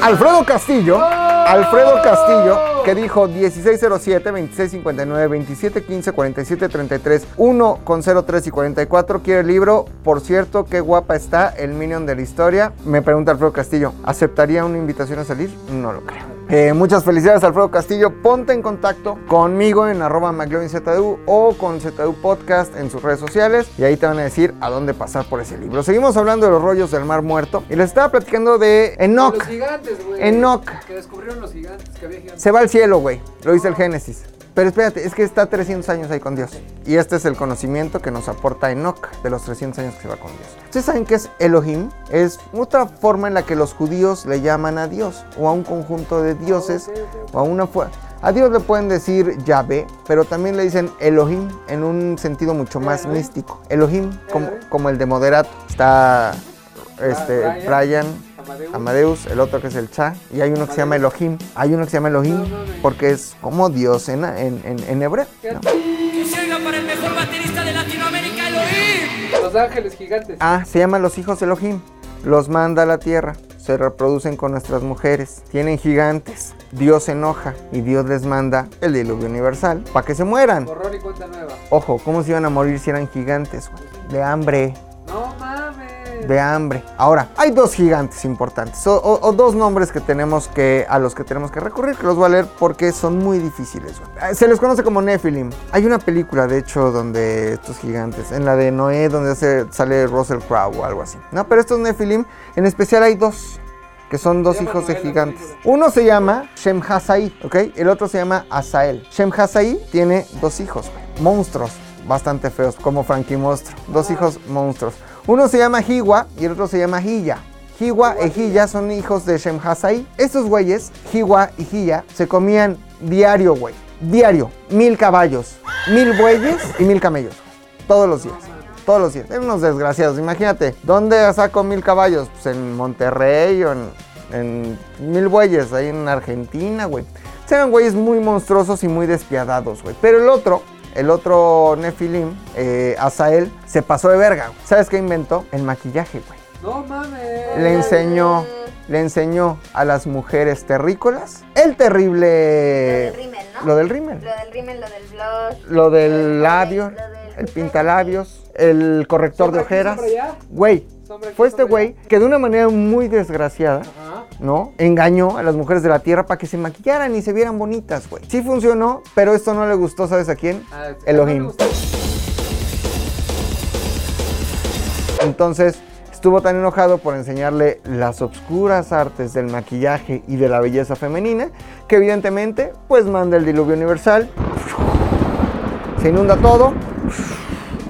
S1: Alfredo Castillo, Alfredo Castillo, que dijo 1607, 2659, 2715, 4733, 1 con 03 y 44. Quiere el libro. Por cierto, qué guapa está el Minion de la historia. Me pregunta Alfredo Castillo, ¿aceptaría una invitación a salir? No lo creo. Eh, muchas felicidades Alfredo Castillo. Ponte en contacto conmigo en arroba McLovinZDU o con ZDU Podcast en sus redes sociales y ahí te van a decir a dónde pasar por ese libro. Seguimos hablando de los rollos del mar muerto y les estaba platicando de Enoch.
S2: Los gigantes, güey.
S1: Enoch.
S2: Que descubrieron los gigantes, que había gigantes.
S1: Se va al cielo, güey. Lo dice el Génesis. Pero espérate, es que está 300 años ahí con Dios. Y este es el conocimiento que nos aporta Enoch de los 300 años que se va con Dios. ¿Ustedes saben qué es Elohim? Es otra forma en la que los judíos le llaman a Dios o a un conjunto de dioses o a una fuerza. A Dios le pueden decir Yahvé, pero también le dicen Elohim en un sentido mucho más místico. Elohim, como, como el de Moderato. Está este,
S2: Ah, Brian. Amadeus.
S1: Amadeus, el otro que es el Cha, y hay uno que se llama Elohim. Hay uno que se llama Elohim
S2: No
S1: porque es como Dios en, en, en- en hebreo. ¿no?
S5: Que se oiga para el mejor baterista de Latinoamérica, Elohim.
S2: Los ángeles gigantes.
S1: Ah, se llaman los hijos Elohim. Los manda a la tierra. Se reproducen con nuestras mujeres. Tienen gigantes. Dios se enoja y Dios les manda el diluvio universal para que se mueran.
S2: Borrón y cuenta nueva.
S1: Ojo, ¿cómo se iban a morir si eran gigantes? De hambre.
S2: No mames.
S1: De hambre. Ahora, hay dos gigantes importantes, o, o- o dos nombres que tenemos que, a los que tenemos que recurrir, que los voy a leer porque son muy difíciles. Eh, Se les conoce como Nephilim. Hay una película, de hecho, donde estos gigantes, en la de Noé, donde hace- sale Russell Crowe o algo así. No, pero estos Nephilim, en especial hay dos. Que son dos
S2: Se
S1: hijos de gigantes. Uno se llama Shem Hasai, ¿ok? El otro se llama Asael. Shem Hasai tiene dos hijos. Monstruos, bastante feos, como Frankie Monstruo. Dos hijos monstruos. Uno se llama Hiwa y el otro se llama Hiya. Hiwa e Hiya son hijos de Shem Hasai. Estos güeyes, Hiwa y Hiya, se comían diario, güey. Diario. Mil caballos, mil bueyes y mil camellos. Todos los días. Todos los días. Eran unos desgraciados. Imagínate, ¿dónde saco mil caballos? Pues en Monterrey o en, en mil bueyes, ahí en Argentina, güey. Eran güeyes muy monstruosos y muy despiadados, güey. Pero el otro, el otro Nefilim, eh, Asael, se pasó de verga. ¿Sabes qué inventó? El maquillaje, güey.
S2: No mames.
S1: Le enseñó, le enseñó a las mujeres terrícolas el terrible...
S6: Lo del rímel, ¿no?
S1: Lo del rímel.
S6: Lo del rímel, lo del blush.
S1: Lo del labio,
S6: Lo del-
S1: el pintalabios, el corrector de ojeras. Güey, fue este güey que de una manera muy desgraciada,
S2: Ajá.
S1: ¿no? Engañó a las mujeres de la tierra para que se maquillaran y se vieran bonitas, güey. Sí funcionó, pero esto no le gustó, ¿sabes a quién?
S2: Ah,
S1: Elohim. Entonces estuvo tan enojado por enseñarle las obscuras artes del maquillaje y de la belleza femenina que evidentemente pues manda el diluvio universal. Se inunda todo.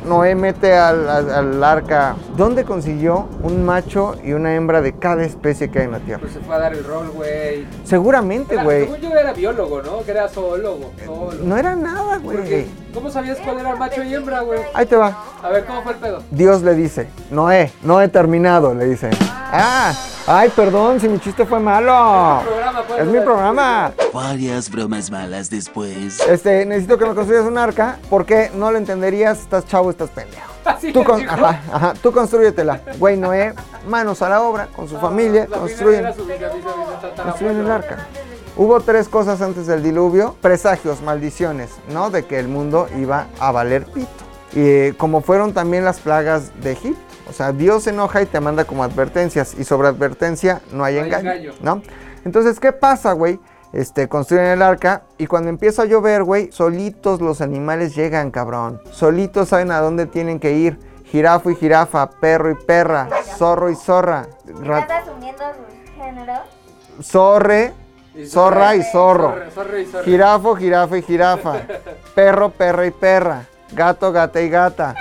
S1: Noé mete al, al- al arca. ¿Dónde consiguió un macho y una hembra de cada especie que hay en la tierra?
S2: Pues se fue a dar el rol, güey.
S1: Seguramente, güey.
S2: Según yo era biólogo, ¿no? Que era zoólogo. zoólogo.
S1: No era nada, güey.
S2: ¿Cómo sabías cuál era macho y hembra, güey?
S1: Ahí te va.
S2: A ver, ¿cómo fue el pedo?
S1: Dios le dice, Noé, no he terminado, le dice. Ah, ay, perdón si mi chiste fue malo.
S2: programa, pues,
S1: Es mi programa.
S4: Varias bromas malas después.
S1: Este, necesito que me construyas un arca porque no lo entenderías, estás chavo, estás pendejo.
S2: Así
S1: Tú, con, ajá, ajá, tú construyetela. Güey, Noé, manos a la obra, con su familia,
S2: La
S1: construyen, construyen el arca. Hubo tres cosas antes del diluvio, presagios, maldiciones, ¿no? De que el mundo iba a valer pito. Y eh, como fueron también las plagas de Egipto. O sea, Dios se enoja y te manda como advertencias. Y sobre advertencia no hay
S2: No hay
S1: engaño,
S2: engaño.
S1: ¿no? Entonces, ¿qué pasa, güey? Este, construyen el arca y cuando empieza a llover, güey, solitos los animales llegan, cabrón. Solitos saben a dónde tienen que ir. Jirafo y jirafa, perro y perra, zorro y zorra,
S6: ¿Estás asumiendo sus géneros?
S1: zorre
S2: Y
S1: Zorra y zorro.
S2: Zorra, zorra y zorra.
S1: Jirafo, jirafa y jirafa. Perro, perra y perra. Gato, gata y gata.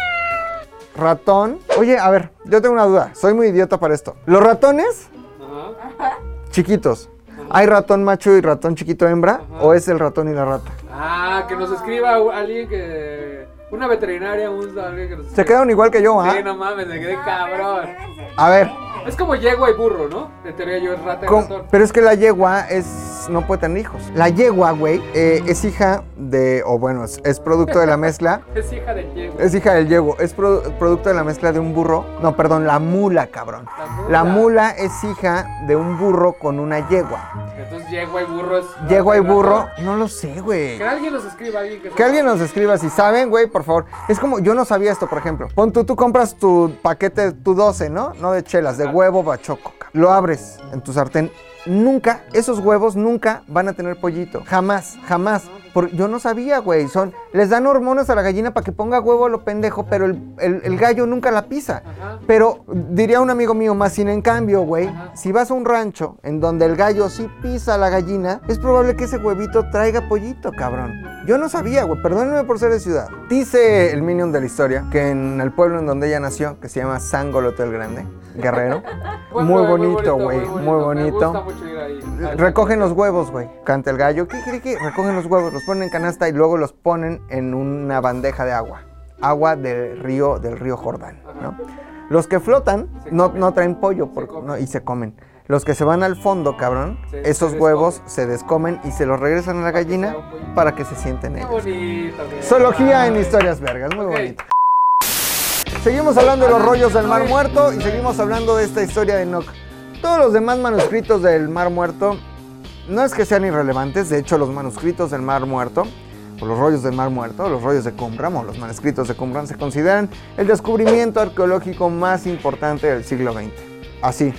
S1: Ratón. Oye, a ver, yo tengo una duda. Soy muy idiota para esto. Los ratones
S2: Ajá.
S1: chiquitos. ¿Hay ratón macho y ratón chiquito hembra? ¿O es el ratón y la rata?
S2: Ah, que nos escriba alguien que. Una veterinaria, un alguien que nos
S1: Se quedaron igual que yo, ¿ah?
S2: Sí, no mames, me quedé cabrón.
S1: A ver,
S2: Es como yegua y burro, ¿no? En teoría yo es rata y
S1: pero es que la yegua es no puede tener hijos. La yegua, güey, eh, es hija de, o bueno, es, es producto de la mezcla.
S2: Es hija de yegua.
S1: Es hija del yegua, es pro- producto de la mezcla de un burro. No, perdón, la mula, cabrón.
S2: La mula.
S1: La mula es hija de un burro con una yegua.
S2: Entonces yegua y burro es.
S1: Yegua y burro, no lo sé, güey.
S2: Que alguien nos escriba, alguien que
S1: Que alguien nos escriba si saben, güey, por favor. Es como, yo no sabía esto, por ejemplo. Pon tú, tú compras tu paquete, tu 12, ¿no? No de chelas, de huevo bachoco. Lo abres en tu sartén. Nunca, esos huevos nunca van a tener pollito. Jamás, jamás. Yo no sabía, güey. Son, les dan hormonas a la gallina para que ponga huevo a lo pendejo, pero el, el- el gallo nunca la pisa.
S2: Ajá.
S1: Pero diría un amigo mío, más sin en cambio, güey, si vas a un rancho en donde el gallo sí pisa a la gallina, es probable que ese huevito traiga pollito, cabrón. Yo no sabía, güey, perdónenme por ser de ciudad. Dice el minion de la historia que en el pueblo en donde ella nació, que se llama Sangolote el Grande, Guerrero, muy bonito, güey, muy
S2: Me gusta
S1: bonito.
S2: mucho ir ahí.
S1: Recogen los huevos, güey. Canta el gallo. ¿Qué qué, qué? Recogen los huevos, los ponen en canasta y luego los ponen en una bandeja de agua. Agua del río, del río Jordán, ¿no? Los que flotan no, traen pollo
S2: Se
S1: no, y se comen. Los que se van al fondo, cabrón,
S2: Se-
S1: esos
S2: se
S1: huevos se descomen y se los regresan a la gallina para que se sienten ellos.
S2: bonito.
S1: Zoología en historias vergas, muy
S2: Ok.
S1: bonito. Seguimos hablando de los rollos del Mar Muerto y seguimos hablando de esta historia de Enoch. Todos los demás manuscritos del Mar Muerto no es que sean irrelevantes, de hecho los manuscritos del Mar Muerto, o los rollos del Mar Muerto, los rollos de Qumran o los manuscritos de Qumran se consideran el descubrimiento arqueológico más importante del siglo XX. Así,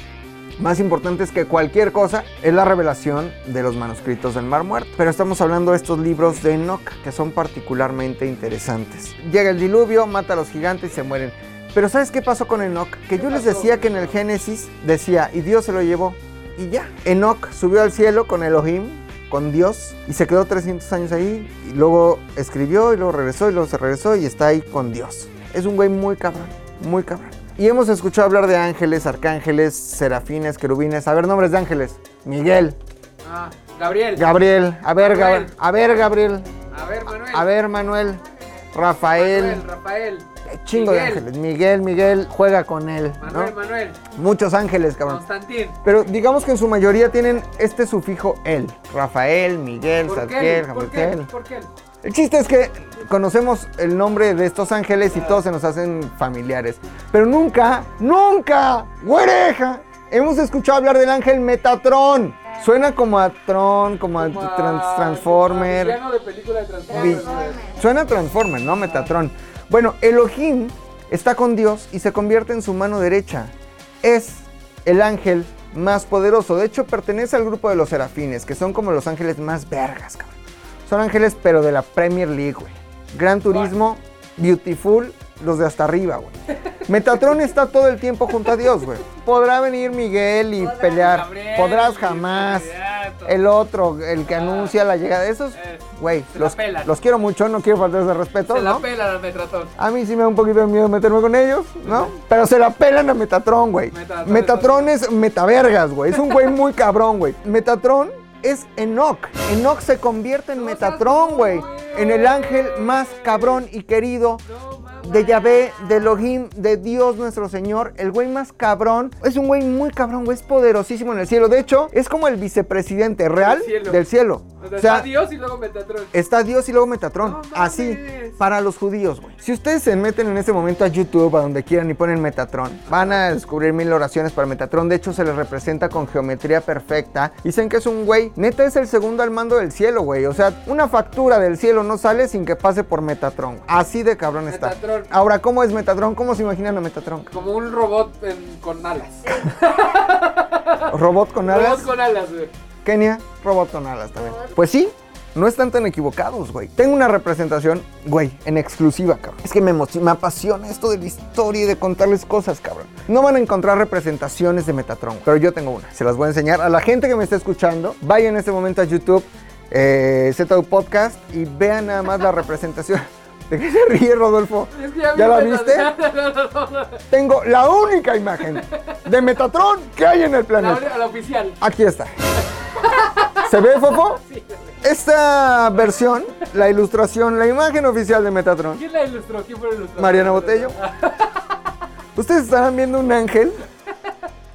S1: más importantes que cualquier cosa es la revelación de los manuscritos del Mar Muerto. Pero estamos hablando de estos libros de Enoch que son particularmente interesantes. Llega el diluvio, mata a los gigantes y se mueren. Pero ¿sabes qué pasó con Enoch? Que yo les decía que en el Génesis decía, y Dios se lo llevó. Y ya. Enoch subió al cielo con Elohim, con Dios, y se quedó 300 años ahí. Y luego escribió, y luego regresó, y luego se regresó, y está ahí con Dios. Es un güey muy cabrón, muy cabrón. Y hemos escuchado hablar de ángeles, arcángeles, serafines, querubines. A ver, nombres de ángeles. Miguel,
S2: Ah, Gabriel.
S1: Gabriel. A ver,
S2: Manuel.
S1: Gab- a ver, Gabriel.
S2: A ver, Manuel.
S1: A ver, Manuel. Rafael.
S2: Manuel, Rafael.
S1: Chingo de
S2: Miguel.
S1: ángeles. Miguel, Miguel, juega con él. ¿no?
S2: Manuel, Manuel.
S1: Muchos ángeles, cabrón.
S2: Constantín.
S1: Pero digamos que en su mayoría tienen este sufijo el. Rafael, Miguel,
S2: ¿Por qué?
S1: Zadkiel,
S2: ¿Por qué?
S1: El chiste es que conocemos el nombre de estos ángeles y todos se nos hacen familiares. Pero nunca, nunca, güereja, hemos escuchado hablar del ángel Metatron. Suena como a Tron, como a
S2: Como a-
S1: Trans- Transformer.
S2: de película de güey.
S1: Suena a Transformer, ¿no? Metatron. Bueno, Elohim está con Dios y se convierte en su mano derecha. Es el ángel más poderoso. De hecho, pertenece al grupo de los serafines, que son como los ángeles más vergas, cabrón. Son ángeles, pero de la Premier League, güey. Gran Turismo, Beautiful, los de hasta arriba, güey. Metatron está todo el tiempo junto a Dios, güey. Podrá venir Miguel y pelear.
S2: Gabriel,
S1: Podrás jamás. El otro, el que anuncia la llegada de esos,
S2: Eh,
S1: güey, los,
S2: pelan.
S1: los quiero mucho, no quiero faltarles de respeto,
S2: Se la
S1: ¿no?
S2: la Metratón.
S1: A mí sí me da un poquito de miedo meterme con ellos, ¿no? Pero se la pelan a Metatron, güey.
S2: Metatron,
S1: Metatron es metavergas, güey. Es un güey muy cabrón, güey. Metatron es Enoch. Enoch se convierte en Metatron, güey. En el ángel más cabrón y querido de Yahvé, de Elohim, de Dios nuestro Señor. El güey más cabrón. Es un güey muy cabrón, güey. Es poderosísimo en el cielo. De hecho, es como el vicepresidente real
S2: Del cielo.
S1: del cielo.
S2: O sea,
S1: O sea,
S2: está Dios y luego Metatron.
S1: Está Dios y luego Metatron.
S2: No.
S1: Así, para los judíos, güey. Si ustedes se meten en este momento a YouTube, a donde quieran, y ponen Metatron, van a descubrir mil oraciones para Metatron. De hecho, se les representa con geometría perfecta. Dicen que es un güey. Neta es el segundo al mando del cielo, güey. O sea, una factura del cielo no sale sin que pase por Metatron. Así de cabrón está.
S2: Metatron.
S1: Ahora, ¿cómo es Metatron? ¿Cómo se imaginan a Metatron?
S2: Como un robot en- con alas.
S1: ¿Robot con
S2: Robot
S1: alas?
S2: con alas, güey.
S1: Kenia, robot con alas también. Pues sí, no están tan equivocados, güey. Tengo una representación, güey, en exclusiva, cabrón. Es que me, emo- me apasiona esto de la historia y de contarles cosas, cabrón. No van a encontrar representaciones de Metatron, pero yo tengo una. Se las voy a enseñar a la gente que me está escuchando. Vaya en este momento a YouTube, eh, Podcast, y vean nada más la representación. ¿De qué se ríe, Rodolfo?
S2: Es que ya
S1: ¿Ya la viste? Tengo la única imagen de Metatron que hay en el
S2: La,
S1: planeta.
S2: la oficial.
S1: Aquí está. ¿Se ve, Fofo? Esta versión, la ilustración, la imagen oficial de Metatron,
S2: ¿Quién la ilustró? ¿Quién fue el ilustrador?
S1: Mariana Botello. Ustedes estarán viendo un ángel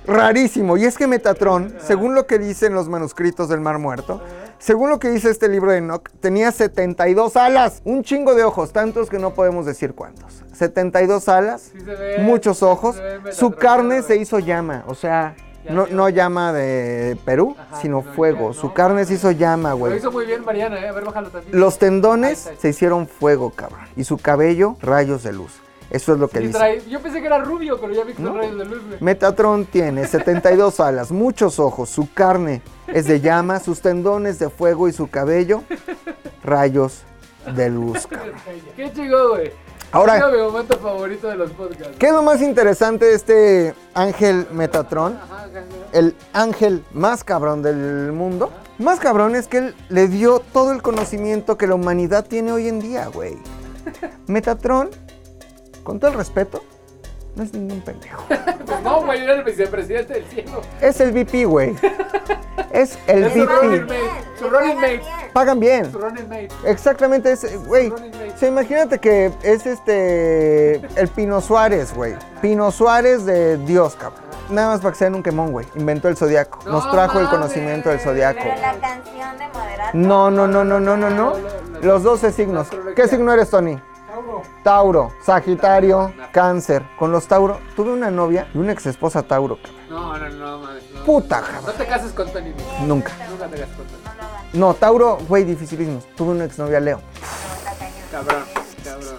S1: rarísimo. Y es que Metatron, según lo que dicen los manuscritos del Mar Muerto, según lo que dice este libro de Enoch, tenía 72 alas. Un chingo de ojos, tantos que no podemos decir cuántos. 72 alas,
S2: Sí se ve,
S1: muchos ojos.
S2: Metatron,
S1: Su carne se hizo llama, o sea... No, llama de Perú,
S2: Ajá,
S1: sino
S2: sino
S1: fuego. Su carne se hizo llama,
S2: Lo
S1: güey.
S2: hizo muy bien Mariana, ¿eh? A ver, bájalo tantito.
S1: Los
S2: Ahí
S1: tendones
S2: está.
S1: se hicieron fuego, cabrón. Y su cabello, rayos de luz. Eso es lo que
S2: Sí,
S1: dice.
S2: trae- Yo pensé que era rubio, pero ya vi que son
S1: No.
S2: rayos de luz, güey.
S1: Metatron tiene 72 alas, muchos ojos, su carne es de llama, sus tendones de fuego y su cabello, rayos de luz. cabrón.
S2: Qué chido, güey.
S1: Ahora-
S2: mi momento favorito de los podcasts.
S1: ¿Qué es lo más interesante de este ángel Metatron?
S2: Ajá, ajá, ajá.
S1: El ángel más cabrón del mundo. Más cabrón es que él le dio todo el conocimiento que la humanidad tiene hoy en día, güey. Metatron, con todo el respeto, no es ningún pendejo.
S2: Pues no, güey, era el vicepresidente del cielo.
S1: Es el VP, güey. Es el
S2: Es
S1: VP.
S2: Su running mate.
S1: Pagan bien.
S2: Su running mate.
S1: Exactamente, es, güey. Sea, imagínate que es este. El Pino Suárez, güey. Pino Suárez de Dios, cabrón. Nada más para que sean un quemón, güey. Inventó el zodiaco. Nos
S2: No
S1: trajo el conocimiento del zodiaco.
S6: Pero la canción de Moderato.
S1: No, no, no, no, no, no, no. Los 12 signos. ¿Qué signo eres, Tony? Tauro, Sagitario, Cáncer. Con los Tauro, tuve una novia y una ex esposa Tauro.
S2: No, no, no, mames. No.
S1: Puta,
S2: No
S1: cabrón.
S2: te cases con Tony. güey.
S1: Nunca.
S2: Nunca te cases con Tony.
S1: No, Tauro, güey, dificilísimos. Tuve una exnovia Leo.
S2: Cabrón,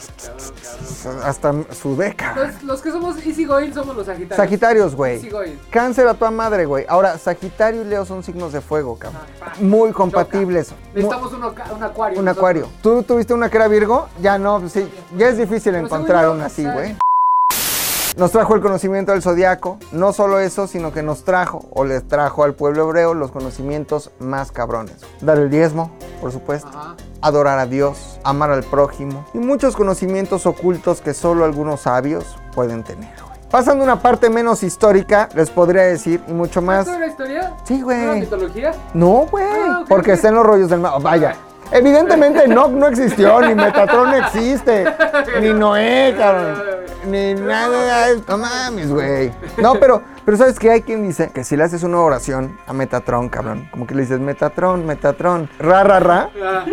S2: cabrón, cabrón, cabrón.
S1: Hasta sudé, cabrón.
S2: Los, los que somos easy going somos los Sagitarios.
S1: Sagitarios, güey. Cáncer a tu madre, güey. Ahora, Sagitario y Leo son signos de fuego, cabrón.
S2: Ah.
S1: Muy compatibles.
S2: Necesitamos ca- un acuario.
S1: Un acuario. ¿Tú tuviste una que era Virgo? Ya no, pues sí. Ya es difícil
S2: Pero
S1: encontrar una así, güey. Nos trajo el conocimiento del zodiaco. No solo eso, sino que nos trajo o les trajo al pueblo hebreo los conocimientos más cabrones. Dar el diezmo, por supuesto.
S2: Ajá.
S1: Adorar a Dios, amar al prójimo y muchos conocimientos ocultos que solo algunos sabios pueden tener. güey. Pasando una parte menos histórica, les podría decir, y mucho más.
S2: ¿Esto era historia?
S1: Sí, güey.
S2: ¿Era mitología?
S1: No, güey.
S2: Ah,
S1: porque
S2: ok.
S1: está en los rollos del mar. Vaya. Evidentemente no, no existió, ni Metatron existe, ni Noé, cabrón, ni nada. No mames, güey. No, pero, pero ¿sabes qué? Hay quien dice que si le haces una oración a Metatron, cabrón, como que le dices Metatron, Metatron, ra, ra, ra,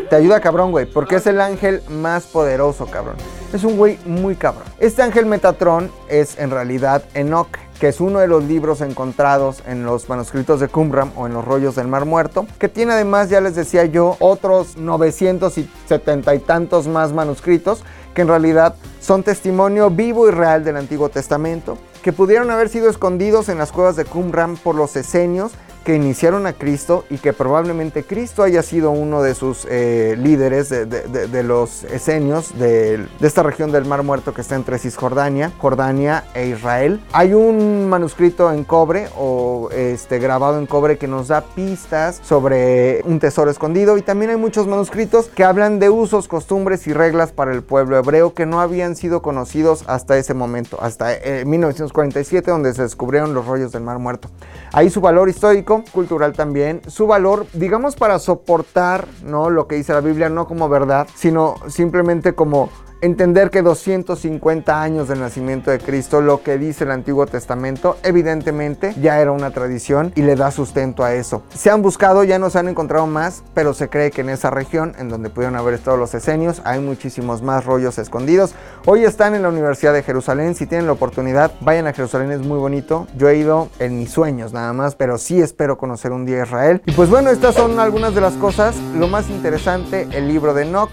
S1: te ayuda cabrón, güey, porque es el ángel más poderoso, cabrón. Es un güey muy cabrón. Este ángel Metatron es en realidad Enoch, que es uno de los libros encontrados en los manuscritos de Qumran o en los rollos del Mar Muerto, que tiene además, ya les decía yo, otros 970 y tantos más manuscritos que en realidad son testimonio vivo y real del Antiguo Testamento, que pudieron haber sido escondidos en las cuevas de Qumran por los esenios que iniciaron a Cristo y que probablemente Cristo haya sido uno de sus eh, líderes de, los esenios de, esta región del Mar Muerto que está entre Cisjordania, Jordania e Israel. Hay un manuscrito en cobre o este, grabado en cobre que nos da pistas sobre un tesoro escondido y también hay muchos manuscritos que hablan de usos, costumbres y reglas para el pueblo hebreo que no habían sido conocidos hasta ese momento, hasta eh, 1947 donde se descubrieron los rollos del Mar Muerto. Ahí su valor histórico, cultural también, su valor, digamos, para soportar, ¿no? Lo que dice la Biblia, no como verdad, sino simplemente como entender que 250 años del nacimiento de Cristo, lo que dice el Antiguo Testamento, evidentemente ya era una tradición y le da sustento a eso. Se han buscado, ya no se han encontrado más, pero se cree que en esa región, en donde pudieron haber estado los esenios, hay muchísimos más rollos escondidos. Hoy están en la Universidad de Jerusalén, si tienen la oportunidad, vayan a Jerusalén, es muy bonito. Yo he ido en mis sueños nada más, pero sí espero conocer un día Israel. Y pues bueno, estas son algunas de las cosas. Lo más interesante, el libro de Enoch.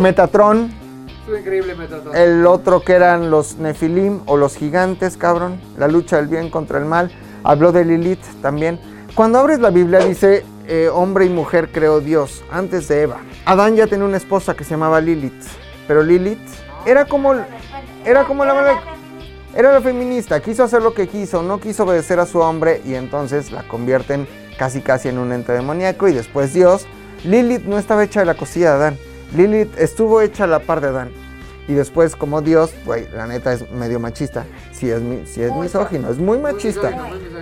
S1: Metatron,
S2: Estuvo increíble, Metatron.
S1: el otro que eran los Nefilim o los gigantes, cabrón. La lucha del bien contra el mal. Habló de Lilith también. Cuando abres la Biblia dice eh, hombre y mujer creó Dios, antes de Eva. Adán ya tenía una esposa que se llamaba Lilith, pero Lilith era como, era como la mala- era la feminista, quiso hacer lo que quiso, no quiso obedecer a su hombre y entonces la convierten casi casi en un ente demoníaco y después Dios. Lilith no estaba hecha de la cosilla de Adán, Lilith estuvo hecha a la par de Adán. Y después como Dios, güey, la neta es medio machista, sí es, mi- sí es misógino, es muy machista.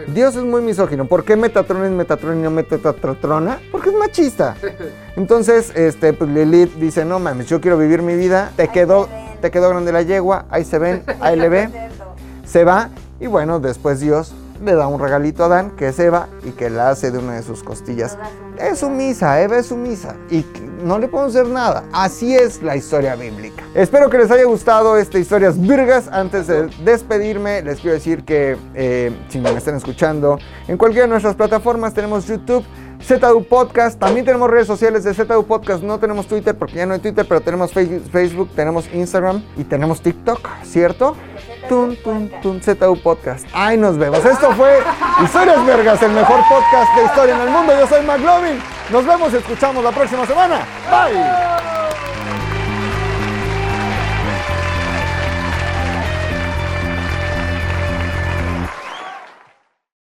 S1: Dios es muy misógino. ¿Por qué Metatron es Metatron y no Metatrona? Porque es machista. Entonces, este, pues Lilith dice, no mames, yo quiero vivir mi vida. Te quedó, te quedó grande la yegua, ahí se ven, ahí le ve. Se va y bueno, después Dios le da un regalito a Adán, que es Eva, y que la hace de una de sus costillas. Es sumisa, Eva es sumisa. Y no le podemos hacer nada. Así es la historia bíblica. Espero que les haya gustado esta Historias Virgas. Antes de despedirme, les quiero decir que eh, si me están escuchando en cualquiera de nuestras plataformas, tenemos YouTube. ZU Podcast, también tenemos redes sociales de ZU Podcast, no tenemos Twitter porque ya no hay Twitter, pero tenemos Facebook, tenemos Instagram y tenemos TikTok, ¿cierto? Tun, tun, tun, ZU Podcast. Ahí nos vemos. Esto fue Historias Vergas, el mejor podcast de historia en el mundo. Yo soy McLovin. Nos vemos y escuchamos la próxima semana. Bye.